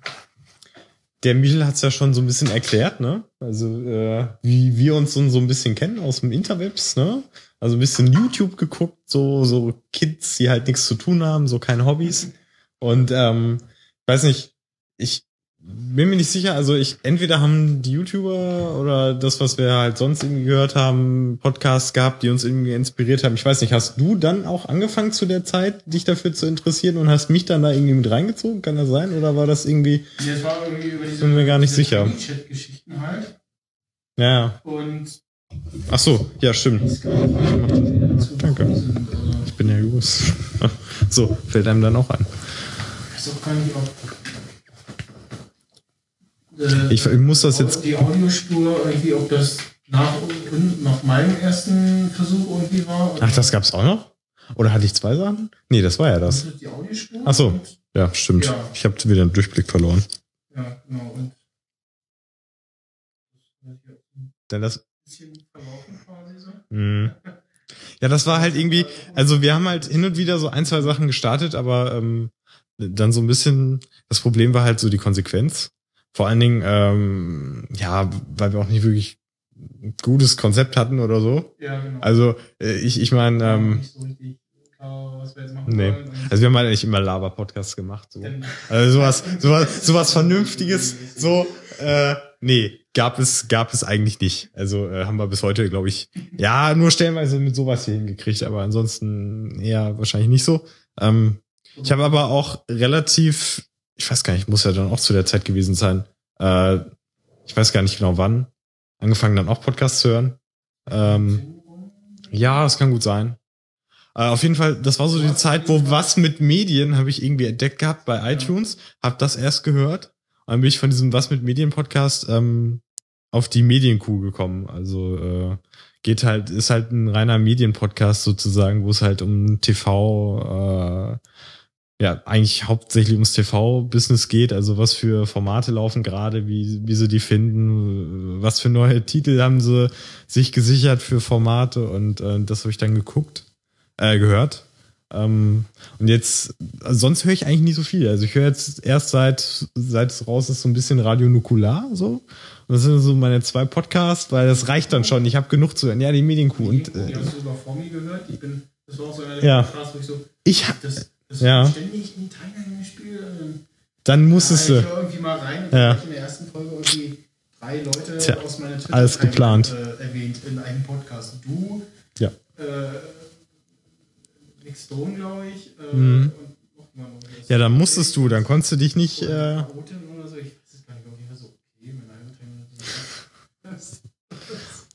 der Michel hat es ja schon so ein bisschen erklärt, ne? Also äh, wie wir uns so, so ein bisschen kennen aus dem Interwebs, ne? Also ein bisschen YouTube geguckt, so so Kids, die halt nichts zu tun haben, so keine Hobbys. Und ähm, weiß nicht, ich bin mir nicht sicher, also ich, entweder haben die YouTuber oder das, was wir halt sonst irgendwie gehört haben, Podcasts gehabt, die uns irgendwie inspiriert haben. Ich weiß nicht, hast du dann auch angefangen zu der Zeit, dich dafür zu interessieren und hast mich dann da irgendwie mit reingezogen? Kann das sein? Oder war das irgendwie, Ja, es war irgendwie über diese, Bin mir gar nicht sicher. Chat-Geschichten halt. ja, Und ach so, ja, stimmt. Danke. Ich bin ja gewusst. so, fällt einem dann auch an. ich weiß auch gar nicht, ob. Äh, Ich, ich muss das jetzt, Die Audiospur irgendwie, ob das nach, nach meinem ersten Versuch irgendwie war. ach, das gab's auch noch? Oder hatte ich zwei Sachen? Nee, das war ja das. Die Audiospur. Ach so. Ja, stimmt. Ja. Ich habe wieder einen Durchblick verloren. ja, genau. Und Denn das, bisschen verlaufen quasi so. Mhm. Ja, das war halt irgendwie, also wir haben halt hin und wieder so ein, zwei Sachen gestartet, aber ähm, dann so ein bisschen, das Problem war halt so die Konsequenz. Vor allen Dingen, ähm, ja, weil wir auch nicht wirklich ein gutes Konzept hatten oder so. Ja, genau. Also äh, ich, ich meine, ähm, was wir jetzt machen nee. wollen. Also wir haben halt nicht immer Laber-Podcasts gemacht. So. Also sowas, sowas, sowas Vernünftiges, so, äh, nee, gab es, gab es eigentlich nicht. Also äh, haben wir bis heute, glaube ich, ja, nur stellenweise mit sowas hier hingekriegt, aber ansonsten eher wahrscheinlich nicht so. Ähm, ich habe aber auch relativ, ich weiß gar nicht, muss ja dann auch zu der Zeit gewesen sein, äh, ich weiß gar nicht genau wann, angefangen dann auch Podcasts zu hören. Ähm, ja, das kann gut sein. Äh, auf jeden Fall, das war so die Zeit, wo was mit Medien habe ich irgendwie entdeckt gehabt bei iTunes, habe das erst gehört und dann bin ich von diesem was mit Medien Podcast ähm, auf die Medienkuh gekommen. Also äh, geht halt ist halt ein reiner Medienpodcast sozusagen, wo es halt um TV äh, ja, eigentlich hauptsächlich ums TV-Business geht, also was für Formate laufen gerade, wie, wie sie die finden, was für neue Titel haben sie sich gesichert für Formate und äh, das habe ich dann geguckt, äh, gehört. Ähm, und jetzt, also sonst höre ich eigentlich nicht so viel. Also ich höre jetzt erst seit, seit es raus ist, so ein bisschen Radio Nukular, so. Und das sind so meine zwei Podcasts, weil das reicht dann schon. Ich habe genug zu hören. Ja, die Medienkuh. Und die äh, hast du über Formi gehört? Ich bin, das war auch so einer der Ja. Podcasts, wo ich so, ich das Ja. ständig in Thailand gespielt. Und dann musstest ja, du. höre irgendwie mal rein und Ja. in der ersten Folge irgendwie drei Leute Tja, aus meiner Twitter alles geplant. Äh, erwähnt in einem Podcast. Du, Ja. äh, Nick Stone, glaube ich. Äh, Mhm. und noch jemand. Ja, dann musstest du, dann konntest du dich nicht. Äh.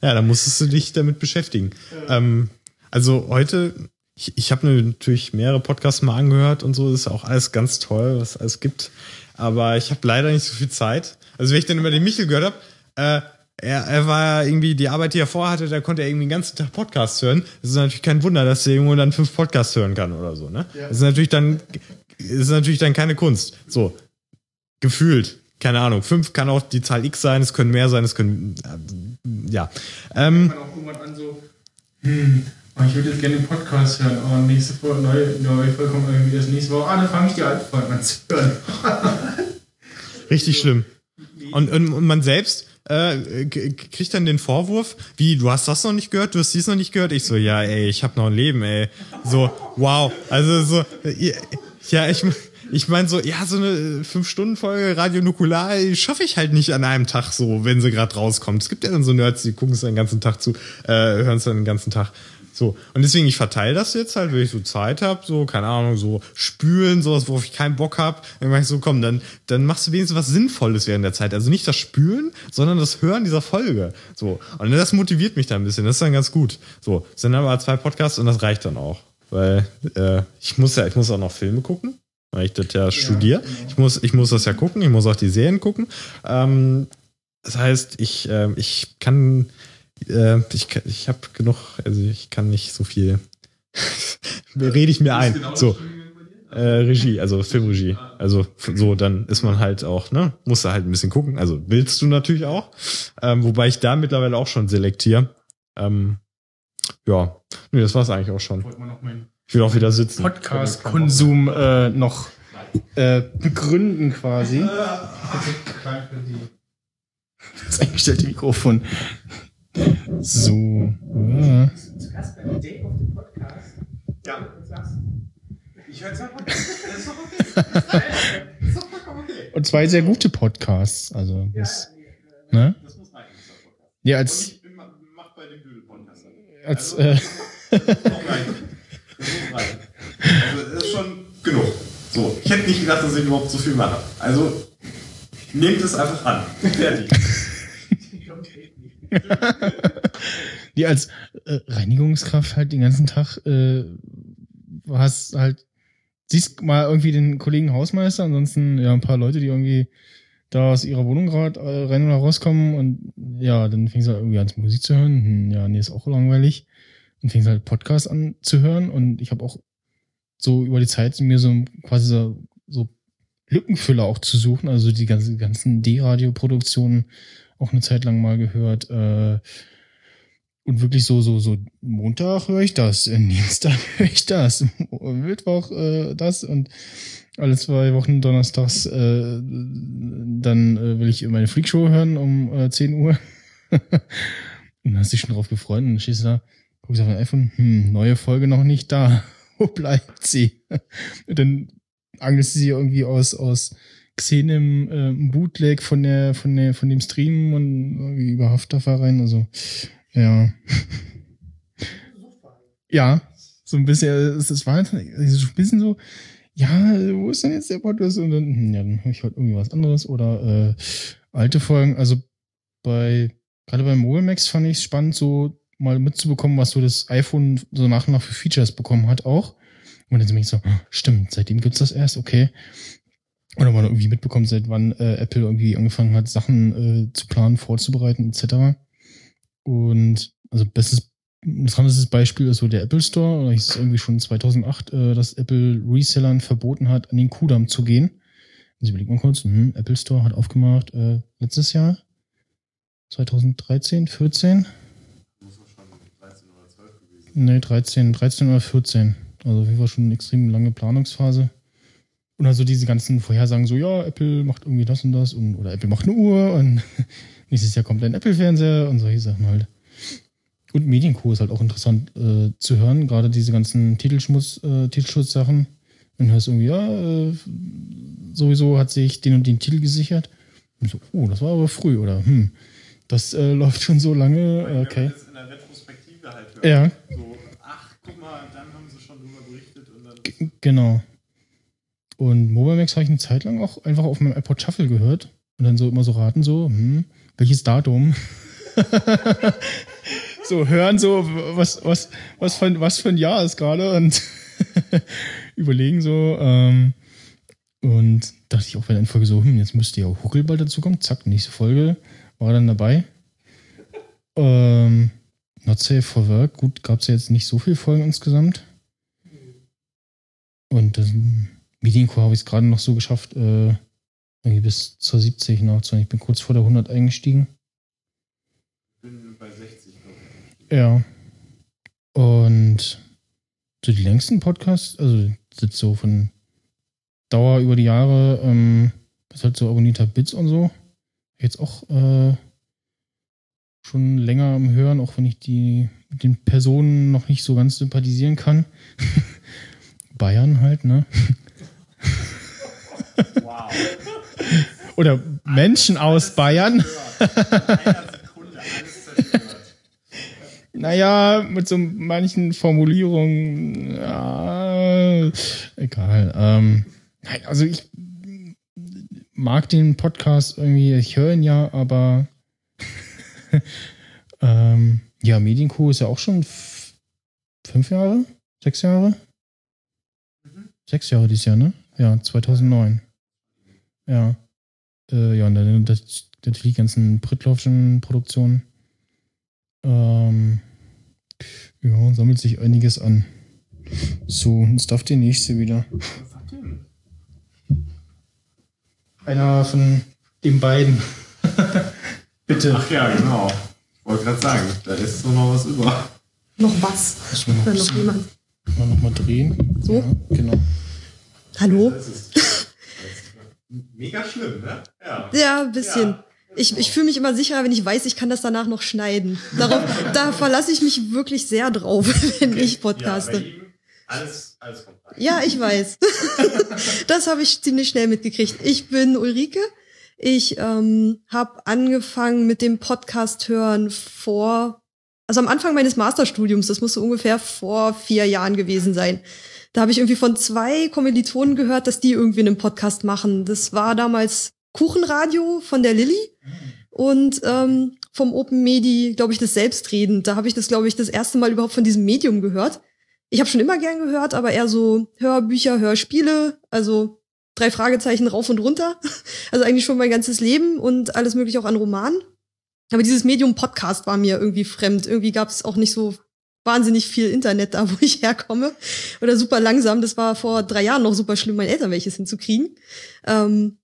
Ja, da musstest du dich damit beschäftigen. Ähm, also heute, ich, ich habe natürlich mehrere Podcasts mal angehört und so, das ist auch alles ganz toll, was es alles gibt. Aber ich habe leider nicht so viel Zeit. Also wenn ich dann über den Michel gehört habe, äh, er, er war ja irgendwie, die Arbeit, die er vorhatte, da konnte er irgendwie den ganzen Tag Podcasts hören. Das ist natürlich kein Wunder, dass er irgendwo dann fünf Podcasts hören kann oder so, ne? Das ist natürlich dann, ist natürlich dann keine Kunst. So, gefühlt. Keine Ahnung. Fünf kann auch die Zahl X sein, es können mehr sein, es können, äh, ja. Ähm, man auch irgendwann an so, hm, ich würde jetzt gerne den Podcast hören, aber nächste Folge, neue, neue Folge kommt irgendwie das nächste Woche, ah, dann fange ich die alte Folge an zu hören. Richtig schlimm. Und, und, und man selbst äh, kriegt dann den Vorwurf, wie, du hast das noch nicht gehört, du hast dies noch nicht gehört. Ich so, ja, ey, ich habe noch ein Leben, ey. So, wow. Also so, ja, ich, ich meine so, ja, so eine Fünf-Stunden-Folge Radio Nukular schaffe ich halt nicht an einem Tag so, wenn sie gerade rauskommt. Es gibt ja dann so Nerds, die gucken es den ganzen Tag zu, äh, hören es dann den ganzen Tag. So. Und deswegen, ich verteile das jetzt halt, wenn ich so Zeit habe, so, keine Ahnung, so spülen, sowas, worauf ich keinen Bock hab. Dann mach ich so, komm, dann, dann machst du wenigstens was Sinnvolles während der Zeit. Also nicht das Spülen, sondern das Hören dieser Folge. So. Und das motiviert mich dann ein bisschen. Das ist dann ganz gut. So. Sind aber zwei Podcasts und das reicht dann auch. Weil, äh, ich muss ja, ich muss auch noch Filme gucken. Weil ich das ja studiere. Ich muss, ich muss das ja gucken. Ich muss auch die Serien gucken. Ähm, das heißt, ich, äh, ich kann, äh, ich, ich habe genug, also ich kann nicht so viel. Rede ich mir ein. Genau So, äh, Regie, also Filmregie. Also so, dann ist man halt auch, ne, musst du halt ein bisschen gucken. Also willst du natürlich auch. Ähm, wobei ich da mittlerweile auch schon selektiere. Ähm, ja, nee, das war's eigentlich auch schon. Ich will auch wieder sitzen. Podcast-Konsum äh, noch äh, begründen quasi. Das eingestellte Mikrofon. So. Ja. Zu Gast beim Date auf dem Podcast. Ja. Ich höre zwar Das ist doch okay. Das ist doch vollkommen okay. Und zwei sehr gute Podcasts. Also das, ne? Das muss dieser Podcast. Ja, Und als ich mach bei dem Dödel-Podcast. als Also, äh, Das muss reichen. Das muss reichen. Also, das ist schon genug. So, ich hätte nicht gedacht, dass ich überhaupt so viel mache. Also, nehmt es einfach an. Fertig. die als äh, Reinigungskraft halt den ganzen Tag äh, hast halt siehst mal irgendwie den Kollegen Hausmeister, ansonsten ja ein paar Leute, die irgendwie da aus ihrer Wohnung gerade äh, rein oder rauskommen und ja, dann fängst du halt irgendwie an Musik zu hören. Hm, ja, nee, ist auch langweilig. Und fängst halt Podcast an zu hören und ich habe auch so über die Zeit mir so quasi so, so Lückenfüller auch zu suchen, also die ganzen, ganzen D-Radio-Produktionen auch eine Zeit lang mal gehört. Äh, und wirklich so, so, so, Montag höre ich das, äh, Dienstag höre ich das, Mittwoch äh, das und alle zwei Wochen donnerstags äh, dann äh, will ich meine Freakshow hören um äh, 10 Uhr. und dann hast du dich schon drauf gefreut und dann stehst du da, guckst auf dein iPhone, hm, neue Folge noch nicht da. Wo bleibt sie? und dann angelst du sie irgendwie aus, aus Xenem äh, Bootleg von der, von der, von dem Stream und irgendwie über Hafthafer rein, also ja. Ja, so ein bisschen, es es war ein bisschen so, ja, wo ist denn jetzt der Podcast? Und dann, hm, ja, dann höre ich halt irgendwie was anderes oder äh, alte Folgen. Also bei, gerade beim Mobimax fand ich es spannend, so mal mitzubekommen, was so das iPhone so nach und nach für Features bekommen hat auch. Und dann bin ich so, ah, stimmt, seitdem gibt's das erst, okay. Oder man irgendwie mitbekommt, seit wann äh, Apple irgendwie angefangen hat, Sachen äh, zu planen, vorzubereiten, etc. Und also bestes, interessantes Beispiel ist so der Apple Store. Da hieß es irgendwie schon 2008, äh, dass Apple Resellern verboten hat, an den Kudamm zu gehen. Also überlegt mal kurz, hm, Apple Store hat aufgemacht äh, letztes Jahr, 2013, 14? Nee, 13, 13 oder 14. Also auf jeden Fall schon eine extrem lange Planungsphase. Und also diese ganzen Vorhersagen so, ja, Apple macht irgendwie das und das und oder Apple macht eine Uhr und nächstes Jahr kommt ein Apple-Fernseher und solche Sachen halt. Und Medienco ist halt auch interessant äh, zu hören, gerade diese ganzen Titelschmutz, äh, Titelschutzsachen. Dann hörst du irgendwie, ja, äh, sowieso hat sich den und den Titel gesichert. Und so, oh, das war aber früh, oder hm, das äh, läuft schon so lange, okay. in der Retrospektive halt Ja, So, ach, guck mal, dann haben sie schon drüber berichtet und dann. genau. Und Mobimax habe ich eine Zeit lang auch einfach auf meinem iPod Shuffle gehört und dann so immer so raten, so, hm, welches Datum? so hören so, was, was, was für, ein- was für ein Jahr ist gerade und überlegen so, ähm, und dachte ich auch bei der Folge so, hm, jetzt müsste ja auch Huckel bald dazu kommen. Zack, nächste Folge war dann dabei. Ähm, Not Safe for Work, gut, gab es ja jetzt nicht so viele Folgen insgesamt. Und das Mediencore habe ich es gerade noch so geschafft, äh, irgendwie bis zur 70 nachzuhören. Ich bin kurz vor der 100 eingestiegen. bin bei 60, glaube Ja. Und so die längsten Podcasts, also sind so von Dauer über die Jahre, ähm, ist halt so Abonita Bits und so. Jetzt auch äh, schon länger am Hören, auch wenn ich die mit den Personen noch nicht so ganz sympathisieren kann. Bayern halt, ne? Wow. Oder Menschen aus Bayern. Einer Sekunde alles zerstört. naja, mit so manchen Formulierungen, ja, egal. Ähm, nein, also ich mag den Podcast irgendwie, ich höre ihn ja, aber ähm, ja, Medienco ist ja auch schon fünf Jahre, sechs Jahre? Sechs Jahre dieses Jahr, ne? Ja, 2009. Ja. Äh, ja, und dann das, natürlich die ganzen Britloffschen Produktionen. Ähm, ja, sammelt sich einiges an. So, jetzt darf die nächste wieder. Einer von den beiden. Bitte. Ach ja, genau. Ich wollte gerade sagen, da ist so noch was über. Noch was? Noch, noch jemand? mal noch mal drehen. So? Ja, genau. Hallo? Das ist, das ist mega schlimm, ne? Ja. Ja, ein bisschen. Ja. Ich, ich fühle mich immer sicherer, wenn ich weiß, ich kann das danach noch schneiden. Darauf, da verlasse ich mich wirklich sehr drauf, wenn ich podcaste. Ja, alles, alles kommt rein. Ja, ich weiß. das habe ich ziemlich schnell mitgekriegt. Ich bin Ulrike. Ich ähm, habe angefangen mit dem Podcast hören vor, also am Anfang meines Masterstudiums. Das muss so ungefähr vor vier Jahren gewesen sein. Da habe ich irgendwie von zwei Kommilitonen gehört, dass die irgendwie einen Podcast machen. Das war damals Kuchenradio von der Lilly und ähm, vom Open Medi, glaube ich, das Selbstreden. Da habe ich das, glaube ich, das erste Mal überhaupt von diesem Medium gehört. Ich habe schon immer gern gehört, aber eher so Hörbücher, Hörspiele, also drei Fragezeichen rauf und runter. Also eigentlich schon mein ganzes Leben und alles mögliche auch an Romanen. Aber dieses Medium Podcast war mir irgendwie fremd. Irgendwie gab es auch nicht so wahnsinnig viel Internet da, wo ich herkomme. Oder super langsam. Das war vor drei Jahren noch super schlimm, meinen Eltern welches hinzukriegen. Ähm,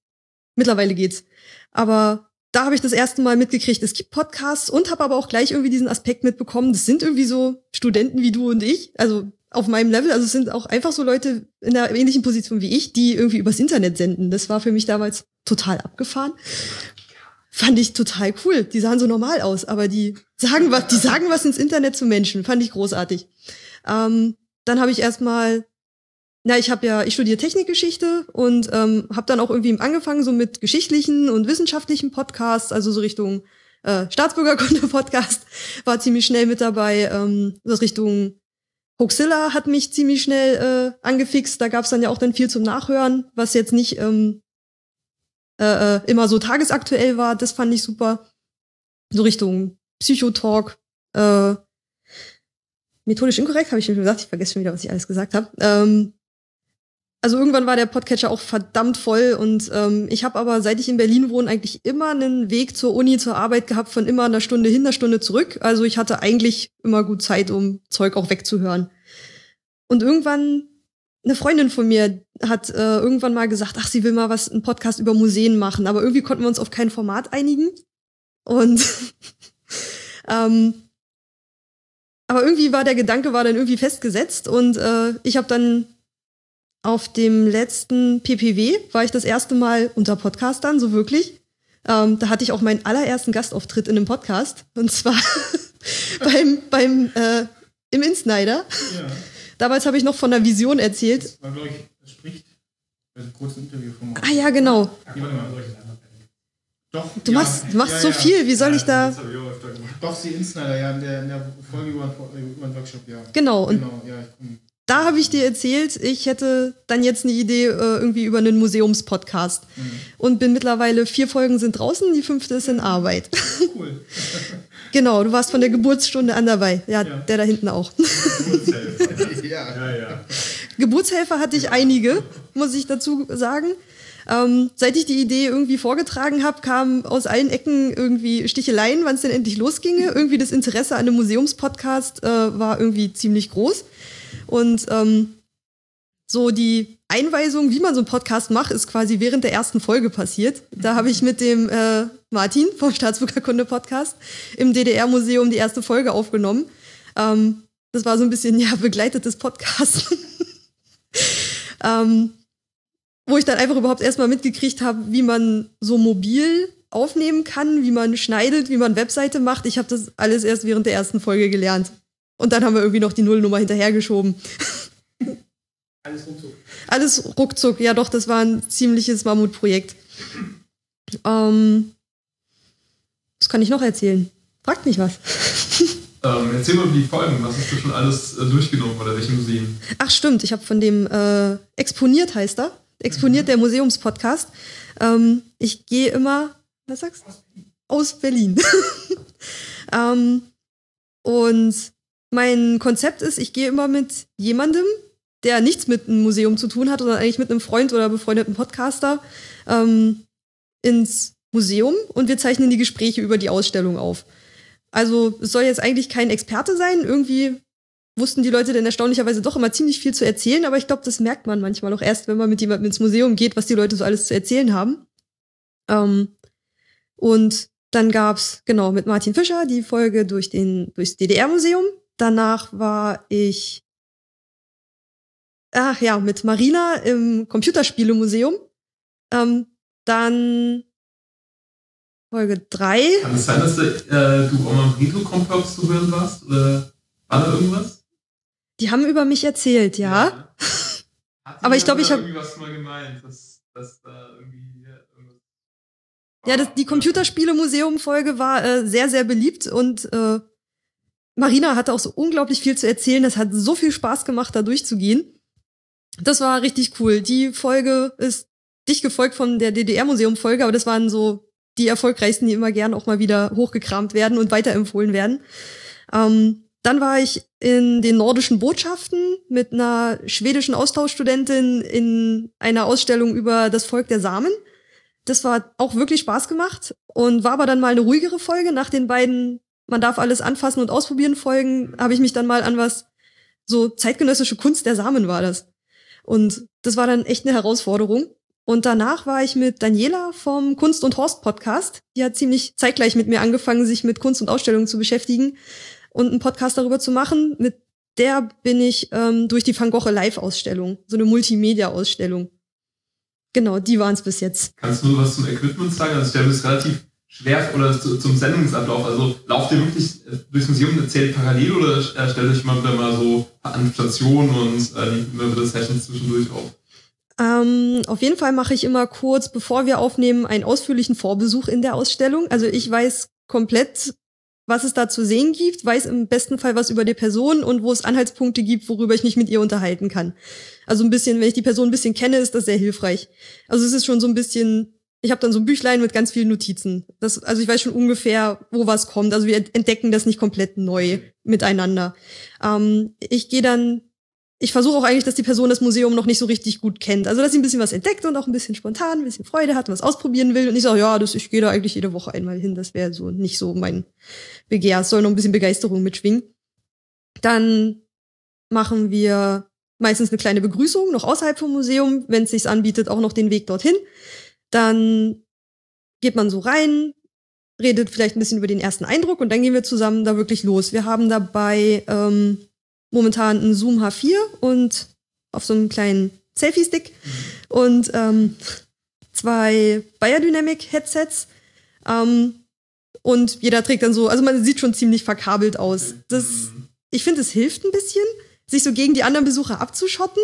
mittlerweile geht's. Aber da habe ich das erste Mal mitgekriegt, es gibt Podcasts und habe aber auch gleich irgendwie diesen Aspekt mitbekommen. Das sind irgendwie so Studenten wie du und ich, also auf meinem Level. Also es sind auch einfach so Leute in einer ähnlichen Position wie ich, die irgendwie übers Internet senden. Das war für mich damals total abgefahren. Fand ich total cool. Die sahen so normal aus, aber die sagen was, die sagen was ins Internet zu Menschen. Fand ich großartig. Ähm, dann habe ich erstmal na, ich habe ja, ich studiere Technikgeschichte und ähm, habe dann auch irgendwie angefangen so mit geschichtlichen und wissenschaftlichen Podcasts, also so Richtung äh, Staatsbürgerkunde-Podcast, war ziemlich schnell mit dabei. Ähm, das Richtung Hoaxilla hat mich ziemlich schnell äh, angefixt. Da gab's dann ja auch dann viel zum Nachhören, was jetzt nicht ähm, äh, äh, immer so tagesaktuell war. Das fand ich super. So Richtung Psychotalk. Äh, methodisch inkorrekt, habe ich schon gesagt. Ich vergesse schon wieder, was ich alles gesagt habe. Ähm, also irgendwann war der Podcatcher auch verdammt voll und ähm, ich habe aber, seit ich in Berlin wohne, eigentlich immer einen Weg zur Uni, zur Arbeit gehabt, von immer einer Stunde hin, einer Stunde zurück. Also ich hatte eigentlich immer gut Zeit, um Zeug auch wegzuhören. Und irgendwann, eine Freundin von mir hat äh, irgendwann mal gesagt, ach, sie will mal was, einen Podcast über Museen machen, aber irgendwie konnten wir uns auf kein Format einigen. Und ähm, aber irgendwie war der Gedanke war dann irgendwie festgesetzt und äh, ich habe dann auf dem letzten PPW war ich das erste Mal unter Podcastern, so wirklich. Ähm, da hatte ich auch meinen allerersten Gastauftritt in einem Podcast. Und zwar beim, beim äh, im Insnider. Ja, Damals habe ich noch von der Vision erzählt. das war, glaube ich, das spricht bei einem kurzen Interview von Ah ja, genau. Das einfach Doch. Du ja, machst, du machst ja, so ja. viel. Wie soll ich da? Das. Doch, die Insnider, ja, in der, in der Folge über, über den Workshop, ja. Genau. Und Genau, ja, ich komm. da habe ich dir erzählt, ich hätte dann jetzt eine Idee äh, irgendwie über einen Museumspodcast. Mhm. Und bin mittlerweile, vier Folgen sind draußen, die fünfte ist in Arbeit. Cool. genau, du warst von der Geburtsstunde an dabei. Ja, Ja. der da hinten auch. ja. Ja, ja. Geburtshelfer hatte ich einige, muss ich dazu sagen. Ähm, seit ich die Idee irgendwie vorgetragen habe, kamen aus allen Ecken irgendwie Sticheleien, wann es denn endlich losginge. Irgendwie das Interesse an einem Museumspodcast äh, war irgendwie ziemlich groß. Und ähm, so die Einweisung, wie man so einen Podcast macht, ist quasi während der ersten Folge passiert. Da habe ich mit dem äh, Martin vom Staatsbürgerkunde Podcast im DDR-Museum die erste Folge aufgenommen. Ähm, das war so ein bisschen ja begleitetes Podcast. ähm, wo ich dann einfach überhaupt erstmal mitgekriegt habe, wie man so mobil aufnehmen kann, wie man schneidet, wie man Webseite macht. Ich habe das alles erst während der ersten Folge gelernt. Und dann haben wir irgendwie noch die Nullnummer hinterhergeschoben. Alles ruckzuck. Alles ruckzuck. Ja, doch, das war ein ziemliches Mammutprojekt. Ähm, was kann ich noch erzählen? Fragt mich was. Ähm, erzähl mal über die Folgen. Was hast du schon alles äh, durchgenommen oder welche Museen? Ach stimmt, ich habe von dem äh, Exponiert heißt er. Exponiert der Museumspodcast. Ähm, ich gehe immer, was sagst du? Aus Berlin. ähm, und mein Konzept ist, ich gehe immer mit jemandem, der nichts mit einem Museum zu tun hat, sondern eigentlich mit einem Freund oder befreundeten Podcaster ähm, ins Museum und wir zeichnen die Gespräche über die Ausstellung auf. Also es soll jetzt eigentlich kein Experte sein. Irgendwie wussten die Leute denn erstaunlicherweise doch immer ziemlich viel zu erzählen, aber ich glaube, das merkt man manchmal auch erst, wenn man mit jemandem ins Museum geht, was die Leute so alles zu erzählen haben. Ähm, und dann gab's genau mit Martin Fischer die Folge durch den durchs DDR-Museum. Danach war ich ach ja mit Marina im Computerspielemuseum. Ähm, dann Folge 3. Kann es sein, dass du, äh, du auch mal im Retro-Komplex zu hören warst? Oder war da irgendwas? Die haben über mich erzählt, ja. ja. Aber ich glaube, ich habe irgendwie was mal gemeint, dass, dass da irgendwie Ja, das, die Computerspiele-Museum-Folge war äh, sehr, sehr beliebt und äh, Marina hatte auch so unglaublich viel zu erzählen. Das hat so viel Spaß gemacht, da durchzugehen. Das war richtig cool. Die Folge ist dicht gefolgt von der DDR-Museum-Folge, aber das waren so die erfolgreichsten, die immer gern auch mal wieder hochgekramt werden und weiterempfohlen werden. Ähm, dann war ich in den nordischen Botschaften mit einer schwedischen Austauschstudentin in einer Ausstellung über das Volk der Samen. Das war auch wirklich Spaß gemacht und war aber dann mal eine ruhigere Folge. Nach den beiden Man darf alles anfassen und ausprobieren Folgen habe ich mich dann mal an was so zeitgenössische Kunst der Samen war das. Und das war dann echt eine Herausforderung. Und danach war ich mit Daniela vom Kunst und Horst Podcast. Die hat ziemlich zeitgleich mit mir angefangen, sich mit Kunst und Ausstellungen zu beschäftigen und einen Podcast darüber zu machen. Mit der bin ich ähm, durch die Van Gogh Live-Ausstellung, so eine Multimedia-Ausstellung. Genau, die waren es bis jetzt. Kannst du was zum Equipment sagen? Also ich mir das relativ schwer oder zu, zum Sendungsablauf. Also lauft ihr wirklich äh, durchs Museum und erzählt parallel oder stellt euch mal wieder mal so an Stationen und äh, immer wieder Sessions zwischendurch auf? Ähm, auf jeden Fall mache ich immer kurz, bevor wir aufnehmen, einen ausführlichen Vorbesuch in der Ausstellung. Also ich weiß komplett, was es da zu sehen gibt, weiß im besten Fall was über die Person und wo es Anhaltspunkte gibt, worüber ich mich mit ihr unterhalten kann. Also ein bisschen, wenn ich die Person ein bisschen kenne, ist das sehr hilfreich. Also es ist schon so ein bisschen, ich habe dann so ein Büchlein mit ganz vielen Notizen. Das, also ich weiß schon ungefähr, wo was kommt. Also wir entdecken das nicht komplett neu miteinander. Ähm, ich gehe dann ich versuche auch eigentlich, dass die Person das Museum noch nicht so richtig gut kennt. Also, dass sie ein bisschen was entdeckt und auch ein bisschen spontan, ein bisschen Freude hat und was ausprobieren will. Und ich sage, ja, das, ich gehe da eigentlich jede Woche einmal hin. Das wäre so nicht so mein Begehr. Es soll noch ein bisschen Begeisterung mitschwingen. Dann machen wir meistens eine kleine Begrüßung, noch außerhalb vom Museum, wenn es sich anbietet, auch noch den Weg dorthin. Dann geht man so rein, redet vielleicht ein bisschen über den ersten Eindruck und dann gehen wir zusammen da wirklich los. Wir haben dabei ähm, momentan ein Zoom H4 und auf so einem kleinen Selfie-Stick und ähm, zwei Biodynamic-Headsets. Ähm, und jeder trägt dann so, also man sieht schon ziemlich verkabelt aus. Das, ich finde, es hilft ein bisschen, sich so gegen die anderen Besucher abzuschotten.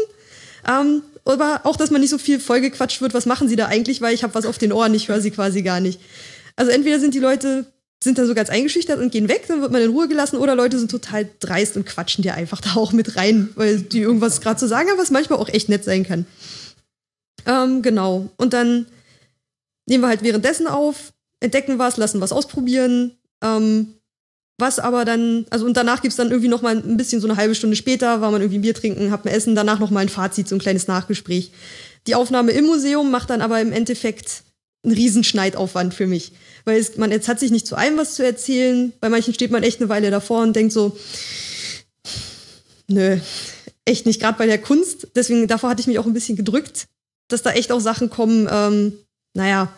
Ähm, aber auch, dass man nicht so viel vollgequatscht wird, was machen sie da eigentlich, weil ich habe was auf den Ohren, ich höre sie quasi gar nicht. Also entweder sind die Leute sind dann so ganz eingeschüchtert und gehen weg, dann wird man in Ruhe gelassen oder Leute sind total dreist und quatschen dir einfach da auch mit rein, weil die irgendwas gerade zu sagen haben, was manchmal auch echt nett sein kann. Ähm, genau. Und dann nehmen wir halt währenddessen auf, entdecken was, lassen was ausprobieren. Ähm, was aber dann, also und danach gibt's dann irgendwie noch mal ein bisschen so eine halbe Stunde später, war man irgendwie ein Bier trinken, hat man Essen, danach noch mal ein Fazit, so ein kleines Nachgespräch. Die Aufnahme im Museum macht dann aber im Endeffekt einen Riesenschneidaufwand für mich. Weil es, man jetzt hat sich nicht zu allem was zu erzählen. Bei manchen steht man echt eine Weile davor und denkt so, nö, echt nicht, gerade bei der Kunst. Deswegen, davor hatte ich mich auch ein bisschen gedrückt, dass da echt auch Sachen kommen, ähm, naja,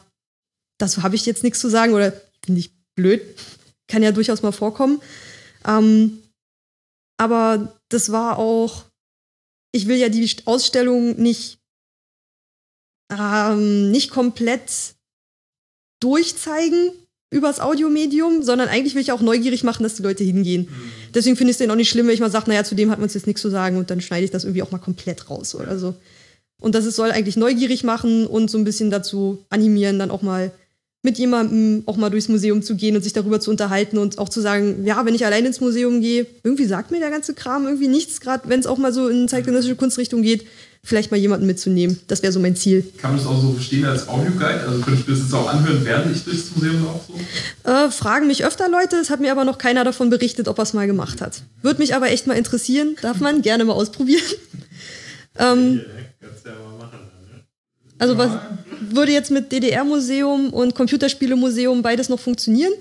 dazu habe ich jetzt nichts zu sagen oder bin ich blöd. Kann ja durchaus mal vorkommen. Ähm, aber das war auch, ich will ja die Ausstellung nicht ähm, nicht komplett durchzeigen übers Audiomedium, sondern eigentlich will ich auch neugierig machen, dass die Leute hingehen. Mhm. Deswegen finde ich es dann auch nicht schlimm, wenn ich mal sage, naja, zu dem hat man jetzt nichts zu sagen und dann schneide ich das irgendwie auch mal komplett raus oder so. Und das soll eigentlich neugierig machen und so ein bisschen dazu animieren, dann auch mal mit jemandem auch mal durchs Museum zu gehen und sich darüber zu unterhalten und auch zu sagen, ja, wenn ich allein ins Museum gehe, irgendwie sagt mir der ganze Kram irgendwie nichts, gerade wenn es auch mal so in zeitgenössische Kunstrichtung geht, vielleicht mal jemanden mitzunehmen. Das wäre so mein Ziel. Kann man das auch so verstehen als Audioguide? Also könnte ich das jetzt auch anhören, während ich durchs Museum auch so? Äh, fragen mich öfter Leute, es hat mir aber noch keiner davon berichtet, ob er es mal gemacht hat. Würde mich aber echt mal interessieren, darf man gerne mal ausprobieren. ähm, also was würde jetzt mit DDR-Museum und Computerspielemuseum beides noch funktionieren?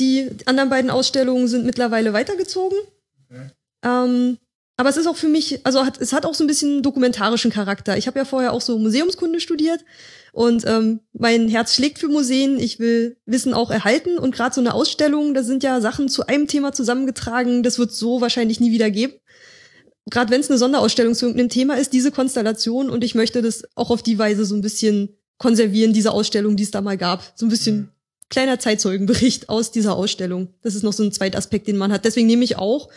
Die anderen beiden Ausstellungen sind mittlerweile weitergezogen. Okay. Ähm, aber es ist auch für mich, also hat, es hat auch so ein bisschen dokumentarischen Charakter. Ich habe ja vorher auch so Museumskunde studiert und ähm, mein Herz schlägt für Museen. Ich will Wissen auch erhalten und gerade so eine Ausstellung, da sind ja Sachen zu einem Thema zusammengetragen. Das wird so wahrscheinlich nie wieder geben gerade wenn es eine Sonderausstellung zu irgendeinem Thema ist, diese Konstellation und ich möchte das auch auf die Weise so ein bisschen konservieren, diese Ausstellung, die es da mal gab. So ein bisschen mhm. kleiner Zeitzeugenbericht aus dieser Ausstellung. Das ist noch so ein zweiter Aspekt, den man hat. Deswegen nehme ich auch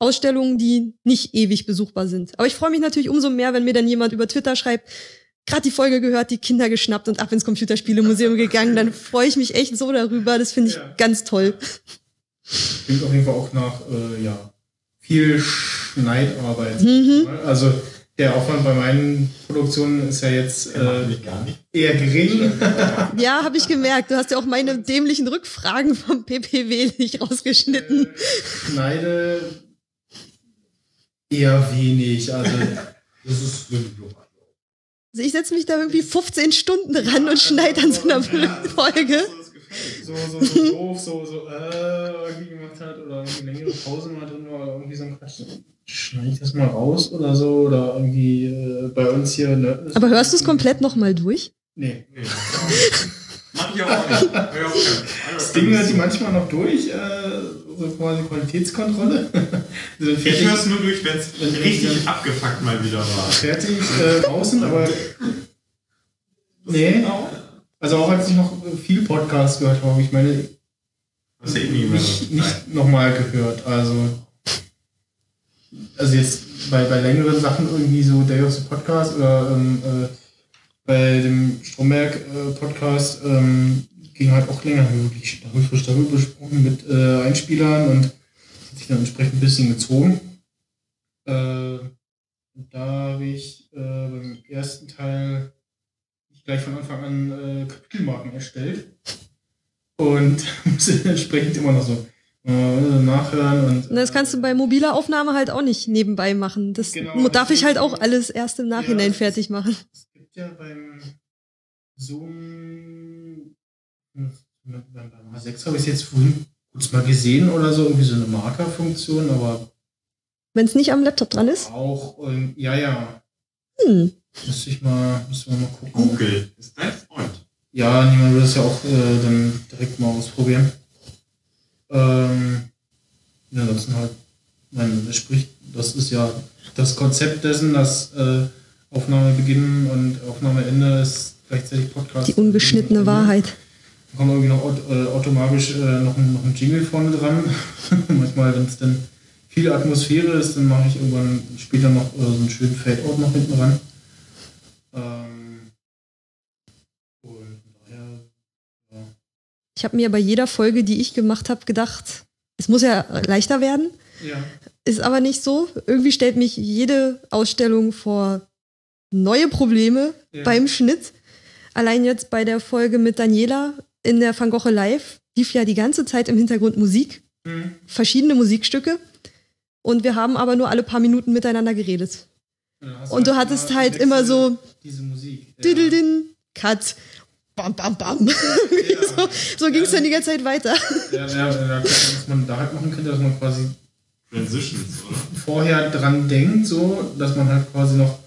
Ausstellungen, die nicht ewig besuchbar sind. Aber ich freue mich natürlich umso mehr, wenn mir dann jemand über Twitter schreibt, gerade die Folge gehört, die Kinder geschnappt und ab ins Computerspielemuseum gegangen. Dann freue ich mich echt so darüber. Das finde ich ja. ganz toll. Klingt auf jeden Fall auch nach, äh, ja, viel Schneidarbeit. Mhm. Also der Aufwand bei meinen Produktionen ist ja jetzt äh, eher gering. Ja, habe ich gemerkt. Du hast ja auch meine dämlichen Rückfragen vom PPW nicht rausgeschnitten. Äh, schneide eher wenig. Also das ist also ich setze mich da irgendwie 15 Stunden ran und schneide an so einer Folge so, so, so doof, so, so, äh, irgendwie gemacht hat oder irgendwie längere Pause mal drin war oder irgendwie so ein Quatsch. Schneide ich das mal raus oder so oder irgendwie äh, bei uns hier. Ne, Aber hörst du es komplett nochmal durch? Nee. nee. Mach ich auch nicht. Das Ding hört die manchmal noch durch, äh, so quasi Qualitätskontrolle. ich höre es nur durch, wenn es richtig abgefuckt mal wieder war. Fertig äh, draußen, aber. Nee. Also auch als ich noch viele Podcasts gehört habe, ich meine, das eh nie nicht, nicht nochmal gehört. Also, also jetzt bei, bei längeren Sachen irgendwie so Day of the Podcast oder ähm, äh, bei dem Stromberg-Podcast äh, ähm, ging halt auch länger, haben wir wirklich frisch darüber gesprochen mit äh, Einspielern und hat sich dann entsprechend ein bisschen gezogen. Äh, da habe ich äh, beim ersten Teil gleich von Anfang an äh, Kapitelmarken erstellt und muss entsprechend immer noch so äh, nachhören. Und, das kannst du bei mobiler Aufnahme halt auch nicht nebenbei machen. Das genau, darf ich halt auch alles erst im Nachhinein ja, fertig machen. Es gibt ja beim Zoom beim H6 habe ich es jetzt vorhin kurz mal gesehen oder so, irgendwie so eine Markerfunktion, aber wenn es nicht am Laptop dran ist? Auch, ähm, ja, ja. Hm. Müsste ich mal, müsste mal gucken. Google ist dein Freund. Ja, niemand würde es ja auch äh, dann direkt mal ausprobieren. Ähm, ja, das halt, nein, das spricht, das ist ja das Konzept dessen, dass äh, Aufnahmebeginn und Aufnahmeende ist gleichzeitig Podcast. Die ungeschnittene Wahrheit. Da kommt irgendwie noch äh, automatisch äh, noch, ein, noch ein Jingle vorne dran. Manchmal, wenn es dann viel Atmosphäre ist, dann mache ich irgendwann später noch äh, so einen schönen Fade-Out noch hinten ran. Ähm, und daher, ja. Ich habe mir bei jeder Folge, die ich gemacht habe, gedacht, es muss ja leichter werden. Ja. Ist aber nicht so. Irgendwie stellt mich jede Ausstellung vor neue Probleme ja. beim Schnitt. Allein jetzt bei der Folge mit Daniela in der Van Gogh Live lief ja die ganze Zeit im Hintergrund Musik, mhm. verschiedene Musikstücke. Und wir haben aber nur alle paar Minuten miteinander geredet. Und du halt hattest halt immer so diese Musik. Diddledin, Cut, bam, bam, bam. Ja, so so ging es dann die ganze Zeit weiter. Ja, ja, ja, was man da halt machen könnte, dass man quasi Transitions, oder? vorher dran denkt, so, dass man halt quasi noch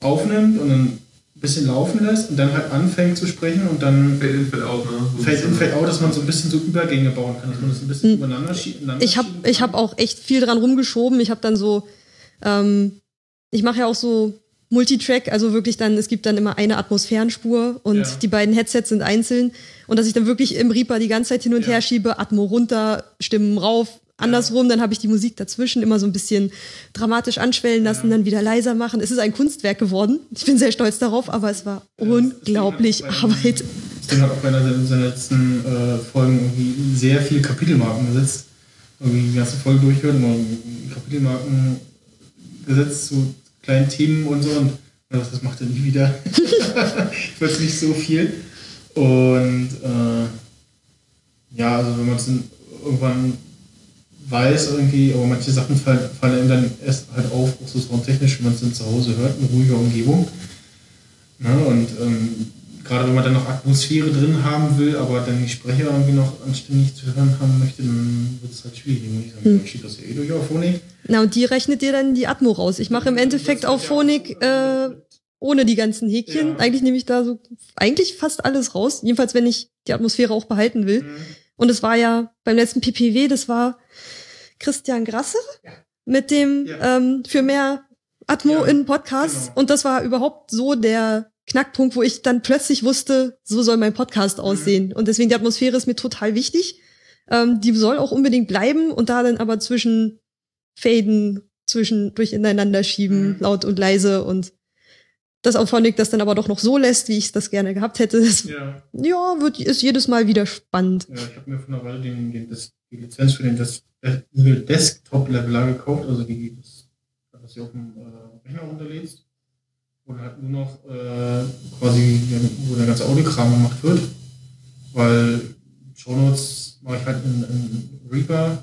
aufnimmt und dann ein bisschen laufen lässt und dann halt anfängt zu sprechen und dann Fade in, Fade out, ne? Fade in, Fade out, dass man so ein bisschen so Übergänge bauen kann, dass man das ein bisschen hm. übereinander schiebt. Ich habe ich hab auch echt viel dran rumgeschoben. Ich habe dann so ähm, ich mache ja auch so Multitrack, also wirklich dann, es gibt dann immer eine Atmosphärenspur und ja. die beiden Headsets sind einzeln und dass ich dann wirklich im Reaper die ganze Zeit hin und ja. her schiebe, Atmo runter, Stimmen rauf, andersrum, dann habe ich die Musik dazwischen immer so ein bisschen dramatisch anschwellen lassen, ja. dann wieder leiser machen. Es ist ein Kunstwerk geworden. Ich bin sehr stolz darauf, aber es war unglaublich Arbeit. Das Ding hat auch bei einer seiner letzten äh, Folgen irgendwie sehr viel Kapitelmarken gesetzt. Irgendwie die ganze Folge durchhört, immer Kapitelmarken gesetzt zu kleinen Themen und so. Und das macht er nie wieder. ich weiß nicht so viel. Und äh, ja, also wenn man es irgendwann weiß irgendwie, aber manche Sachen fallen, fallen dann erst halt auf, auch so soundtechnisch, wenn man es dann zu Hause hört, in ruhiger Umgebung. Ja, und ähm, gerade wenn man dann noch Atmosphäre drin haben will, aber dann die Sprecher irgendwie noch anständig zu hören haben möchte, dann wird es halt schwierig. Ich sage, hm. steht das ja eh durch auf Phonik. Na, und die rechnet dir dann die Atmo raus. Ich mache im Endeffekt auf Phonik äh, ohne die ganzen Häkchen. Ja. Eigentlich nehme ich da so eigentlich fast alles raus. Jedenfalls, wenn ich die Atmosphäre auch behalten will. Mhm. Und es war ja beim letzten PPW, das war Christian Grasse ja. mit dem ja. ähm, für mehr Atmo in Podcasts. Genau. Und das war überhaupt so der Knackpunkt, wo ich dann plötzlich wusste, so soll mein Podcast mhm. aussehen. Und deswegen die Atmosphäre ist mir total wichtig. Ähm, die soll auch unbedingt bleiben und da dann aber zwischen Faden, zwischendurch ineinander schieben, mhm. laut und leise und das Auphonic das dann aber doch noch so lässt, wie ich das gerne gehabt hätte. Das, ja. ja, wird, ist jedes Mal wieder spannend. Ja, ich habe mir von der Weile den, den, das, die Lizenz für den Des Desktop-Leveler gekauft, also die, das, das du auf dem äh, Rechner runterlädst, wo halt nur noch äh, quasi, wo der ganze Audiokram gemacht wird, weil Shownotes mache ich halt in, in Reaper.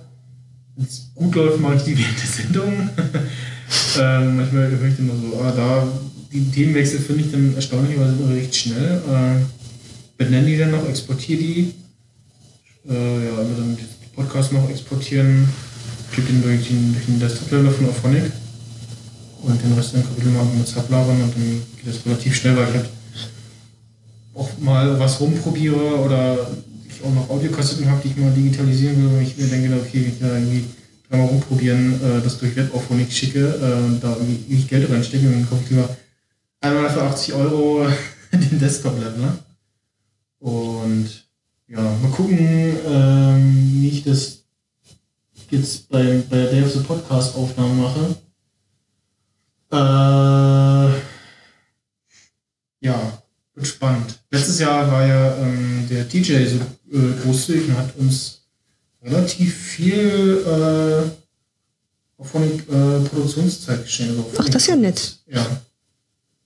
Wenn es gut läuft, mache ich die während der Sendung. ähm, manchmal höre ich dann nur so, ah, da die Themenwechsel finde ich dann erstaunlicherweise recht schnell. Äh, benenne die dann noch, exportiere die. Äh, ja, immer dann den Podcast noch exportieren, gebe den durch den, durch den Desktop-Level von Auphonic und den Rest dann Kapitelmarken mit Sublabern und dann geht das relativ schnell, weil ich halt auch mal was rumprobiere oder ich auch noch Audiokassetten habe, die ich mal digitalisieren will, wenn ich mir denke, okay, ich da irgendwie dreimal rumprobieren, äh, das durch Web-Auphonic schicke, äh, da irgendwie Geld reinstecke, dann kaufe ich lieber einmal für 80 Euro den Desktop-Level. Ne? Und ja, mal gucken, ähm, wie ich das jetzt bei, bei der Day of the Podcast Aufnahme mache. Äh, ja, wird spannend. Letztes Jahr war ja ähm, der DJ so äh, großzügig und hat uns relativ viel äh, von äh, Produktionszeit geschenkt. Also Ach, das ist ja nett. Ja.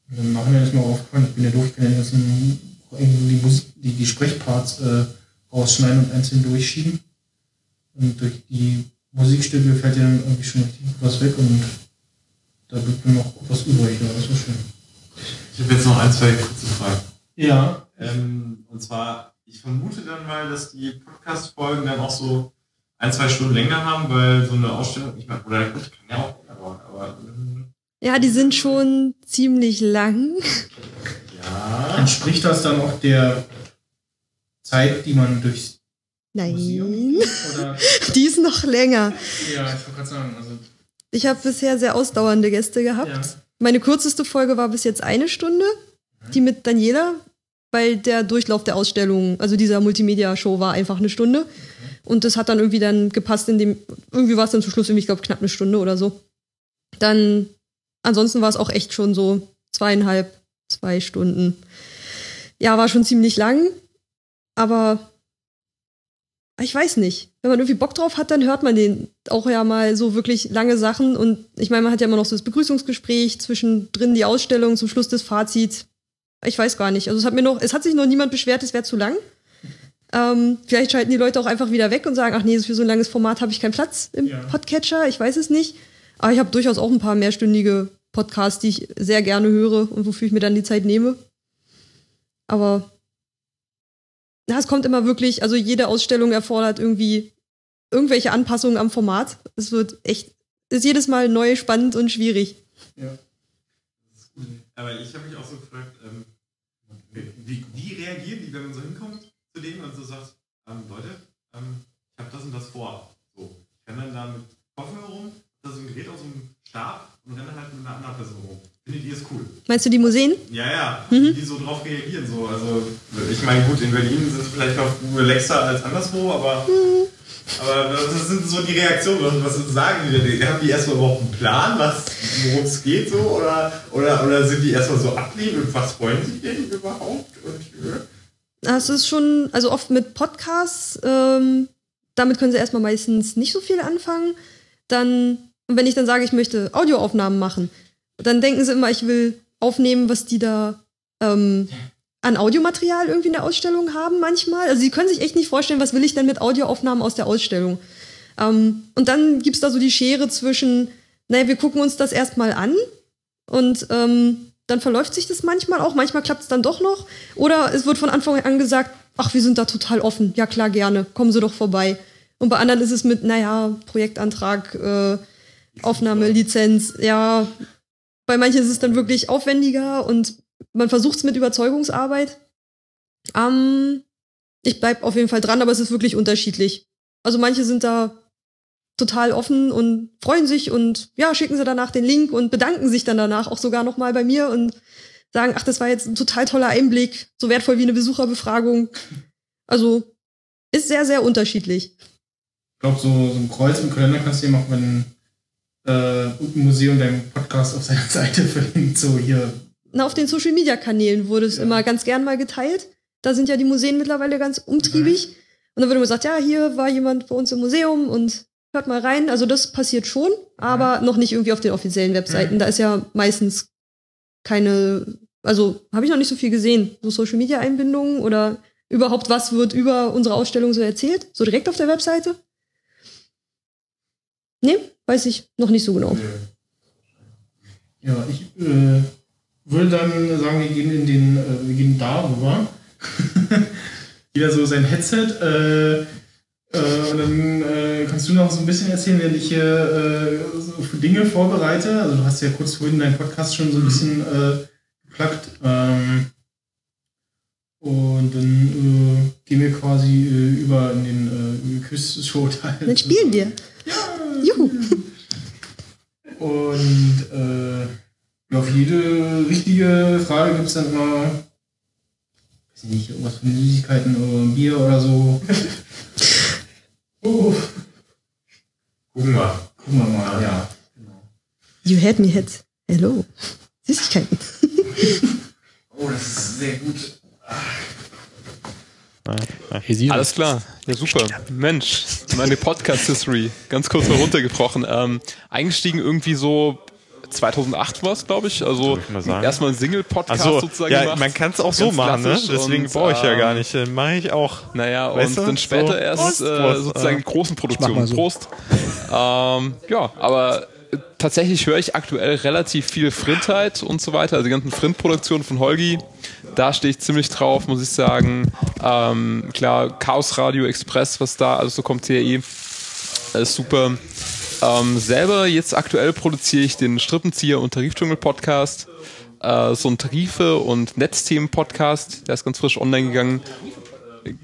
Und Im Nachhinein ist mir aufgefallen, ich bin ja doof, ich kann ja die ganzen die, Musik, die, die Sprechparts äh, rausschneiden und einzeln durchschieben. Und durch die Musikstücke fällt ja dann irgendwie schon richtig was weg und da bleibt mir noch was übrig. Ja, das war schön. Ich habe jetzt noch ein, zwei kurze Fragen. Ja. Ähm, und zwar, ich vermute dann mal, dass die Podcast-Folgen dann auch so ein, zwei Stunden länger haben, weil so eine Ausstellung, ich meine, oder gut, kann ja auch länger dauern, aber ja, die sind schon ziemlich lang. Ja. Entspricht das dann auch der Zeit, die man durchs Nein. Museum Die ist noch länger. Ja, ich wollte gerade sagen. Also ich habe bisher sehr ausdauernde Gäste gehabt. Ja. Meine kürzeste Folge war bis jetzt eine Stunde. Die mit Daniela, weil der Durchlauf der Ausstellung, also dieser Multimedia-Show, war einfach eine Stunde. Und das hat dann irgendwie dann gepasst, in dem, irgendwie war es dann zum Schluss irgendwie, ich glaube, knapp eine Stunde oder so. Dann ansonsten war es auch echt schon so zweieinhalb, zwei Stunden. Ja, war schon ziemlich lang, aber ich weiß nicht. Wenn man irgendwie Bock drauf hat, dann hört man den auch ja mal so wirklich lange Sachen. Und ich meine, man hat ja immer noch so das Begrüßungsgespräch, zwischendrin die Ausstellung, zum Schluss das Fazit. Ich weiß gar nicht. Also es hat mir noch, es hat sich noch niemand beschwert, es wäre zu lang. Ähm, vielleicht schalten die Leute auch einfach wieder weg und sagen, ach nee, für so ein langes Format habe ich keinen Platz im ja. Podcatcher. Ich weiß es nicht. Aber ich habe durchaus auch ein paar mehrstündige Podcasts, die ich sehr gerne höre und wofür ich mir dann die Zeit nehme. Aber es kommt immer wirklich, also jede Ausstellung erfordert irgendwie irgendwelche Anpassungen am Format. Es wird echt, ist jedes Mal neu, spannend und schwierig. Ja. Aber ich habe mich auch so gefragt, ähm, wie, wie, reagieren die, wenn man so hinkommt zu denen und so sagt, ähm, Leute, ähm, ich habe das und das vor. So, ich kann dann da mit Kopfhörer rum, da so ein Gerät aus dem Stab und renne halt mit einer anderen Person rum. Findet ihr es cool? Meinst du die Museen? Ja, ja. Mhm. Die so drauf reagieren. So. Also, ich meine, gut, in Berlin sind es vielleicht noch relaxer als anderswo, aber, mhm. aber das sind so die Reaktionen. Was sagen die denn? Haben die erstmal überhaupt einen Plan, worum es geht so? Oder, oder, oder sind die erstmal so ablehnend und was wollen sie denn überhaupt? Und, Das ist schon, also oft mit Podcasts, ähm, damit können sie erstmal meistens nicht so viel anfangen. Dann, wenn ich dann sage, ich möchte Audioaufnahmen machen, dann denken sie immer, ich will aufnehmen, was die da ähm, an Audiomaterial irgendwie in der Ausstellung haben manchmal. Also sie können sich echt nicht vorstellen, was will ich denn mit Audioaufnahmen aus der Ausstellung. Ähm, und dann gibt's da so die Schere zwischen, naja, wir gucken uns das erstmal an und ähm, dann verläuft sich das manchmal auch, manchmal klappt es dann doch noch. Oder es wird von Anfang an gesagt, ach, wir sind da total offen. Ja klar, gerne, kommen Sie doch vorbei. Und bei anderen ist es mit, naja, Projektantrag, äh, Aufnahme, Lizenz, ja. Bei manchen ist es dann wirklich aufwendiger und man versucht es mit Überzeugungsarbeit. Ähm, ich bleib auf jeden Fall dran, aber es ist wirklich unterschiedlich. Also manche sind da total offen und freuen sich und ja, schicken sie danach den Link und bedanken sich dann danach auch sogar nochmal bei mir und sagen, ach, das war jetzt ein total toller Einblick, so wertvoll wie eine Besucherbefragung. Also ist sehr, sehr unterschiedlich. Ich glaube, so, so ein Kreuz im Kalender kannst du dir machen, wenn äh, Museum deinen Podcast auf seiner Seite verlinkt, so hier. Na, auf den Social Media Kanälen wurde es ja. immer ganz gern mal geteilt. Da sind ja die Museen mittlerweile ganz umtriebig. Mhm. Und dann wurde immer gesagt, ja, hier war jemand bei uns im Museum und hört mal rein. Also das passiert schon, aber noch nicht irgendwie auf den offiziellen Webseiten. Da ist ja meistens keine, also habe ich noch nicht so viel gesehen. So Social Media Einbindungen oder überhaupt was wird über unsere Ausstellung so erzählt? So direkt auf der Webseite? Nee, weiß ich noch nicht so genau. Ja, ich äh, würde dann sagen, wir gehen in den, äh, wir gehen darüber. Jeder so sein Headset. Äh, äh, und dann äh, kannst du noch so ein bisschen erzählen, während ich hier äh, so Dinge vorbereite. Also du hast ja kurz vorhin deinen Podcast schon so ein bisschen äh, geplagt. Ähm, und dann äh, gehen wir quasi äh, über in den äh, Quiz-Show-Teil. Dann spielen wir. Ja. Juhu. Und äh, auf jede richtige Frage gibt es dann immer, weiß ich nicht, irgendwas von Süßigkeiten oder ein Bier oder so. Oh. Gucken wir. Gucken wir mal, ja. Genau. You had me hit. Hello. Süßigkeiten. oh, das ist sehr gut. Alles klar, ja super. Mensch, meine Podcast-History, ganz kurz mal runtergebrochen. Ähm, eingestiegen irgendwie so 2008 war es, glaube ich. Also erstmal ein Single-Podcast so, sozusagen ja, gemacht. Man kann es auch so machen, ne? Deswegen brauche ich ja gar nicht. Dann mache ich auch. Naja, und dann später so, erst Prost, äh, sozusagen Prost, großen Produktionen. So. Prost. Ähm, ja, aber tatsächlich höre ich aktuell relativ viel Frindheit und so weiter. Also die ganzen Frind-Produktionen von Holgi, da stehe ich ziemlich drauf, muss ich sagen. Ähm, klar, Chaos Radio Express, was da alles so kommt, TRE, alles super. Ähm, selber jetzt aktuell produziere ich den Strippenzieher und Tarifdschungel Podcast, äh, so ein Tarife- und Netzthemen Podcast, der ist ganz frisch online gegangen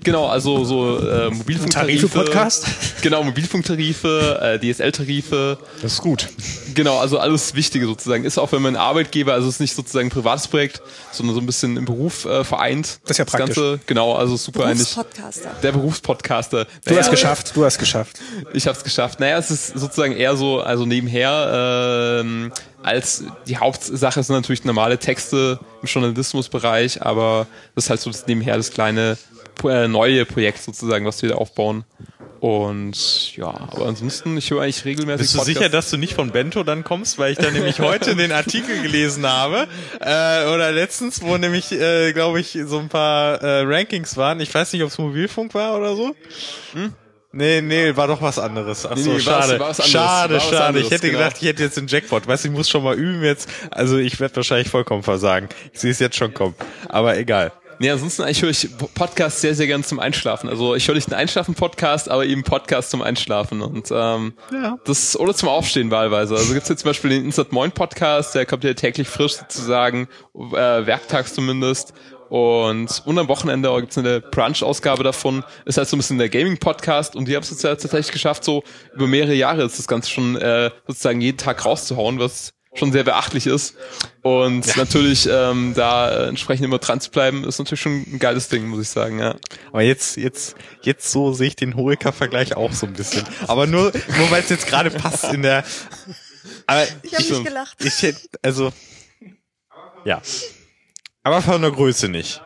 Genau, also so äh, Mobilfunktarife. Tarife-Podcast? Genau, Mobilfunktarife, äh, DSL-Tarife. Das ist gut. Genau, also alles Wichtige sozusagen. Ist auch, wenn man Arbeitgeber, also es ist nicht sozusagen ein privates Projekt, sondern so ein bisschen im Beruf äh, vereint. Das ist ja praktisch. Das Ganze, genau, also super eigentlich. Berufspodcaster. Der Berufspodcaster. Du naja, hast geschafft, du hast geschafft. Ich habe es geschafft. Naja, es ist sozusagen eher so, also nebenher, ähm, als die Hauptsache sind natürlich normale Texte im Journalismusbereich, aber das ist halt so das nebenher das kleine äh, neue Projekt sozusagen, was wir da aufbauen. Und ja, aber ansonsten, ich höre eigentlich regelmäßig. Bist du Podcast. sicher, dass du nicht von Bento dann kommst, weil ich da nämlich heute den Artikel gelesen habe äh, oder letztens, wo nämlich, äh, glaube ich, so ein paar äh, Rankings waren. Ich weiß nicht, ob es Mobilfunk war oder so. Hm? Nee, nee, war doch was anderes. Ach so, nee, nee, schade. War's, war's schade, schade. Anderes, ich hätte genau. gedacht, ich hätte jetzt den Jackpot. Weißt du, ich muss schon mal üben jetzt. Also ich werde wahrscheinlich vollkommen versagen. Ich sehe es jetzt schon kommen. Aber egal. Nee, ansonsten eigentlich höre ich Podcasts sehr, sehr gern zum Einschlafen. Also ich höre nicht einen Einschlafen-Podcast, aber eben Podcast zum Einschlafen. Und ähm, ja. das oder zum Aufstehen wahlweise. Also gibt's jetzt zum Beispiel den Insert Moin Podcast, der kommt ja täglich frisch sozusagen, äh, werktags zumindest. Und, und am Wochenende gibt's eine Brunch-Ausgabe davon. Ist halt so ein bisschen der Gaming-Podcast und die haben es jetzt tatsächlich geschafft, so über mehrere Jahre ist das Ganze schon äh, sozusagen jeden Tag rauszuhauen, was schon sehr beachtlich ist. Und ja. natürlich ähm, da entsprechend immer dran zu bleiben, ist natürlich schon ein geiles Ding, muss ich sagen, ja. Aber jetzt, jetzt, jetzt so sehe ich den Horeca-Vergleich auch so ein bisschen. Aber nur, nur weil es jetzt gerade passt in der. Aber ich habe nicht gelacht. Ich hätte, also ja. Aber von der Größe nicht.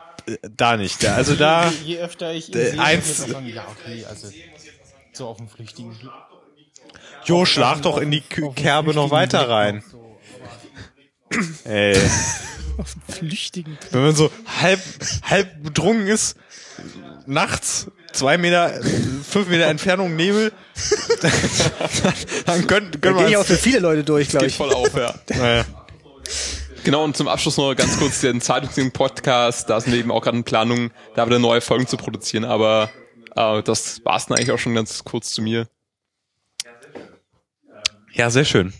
da nicht. Also da. Je, je öfter ich ihn äh, sehe, eins- wird sagen, ja, okay, also so auf dem flüchtigen. Jo, schlag doch in die Kerbe noch weiter rein. so. Ey. Auf dem flüchtigen. Wenn man so halb, halb betrunken ist, nachts, zwei Meter, fünf Meter Entfernung Nebel, dann können, Da können gehe ich wir auch für viele Leute durch, glaube Geht ich. voll auf, ja. Naja. Genau, und zum Abschluss noch ganz kurz den Zeitungsding-Podcast. Da sind wir eben auch gerade in Planung, da wieder neue Folgen zu produzieren. Aber äh, das war's dann eigentlich auch schon ganz kurz zu mir. Ja, sehr schön.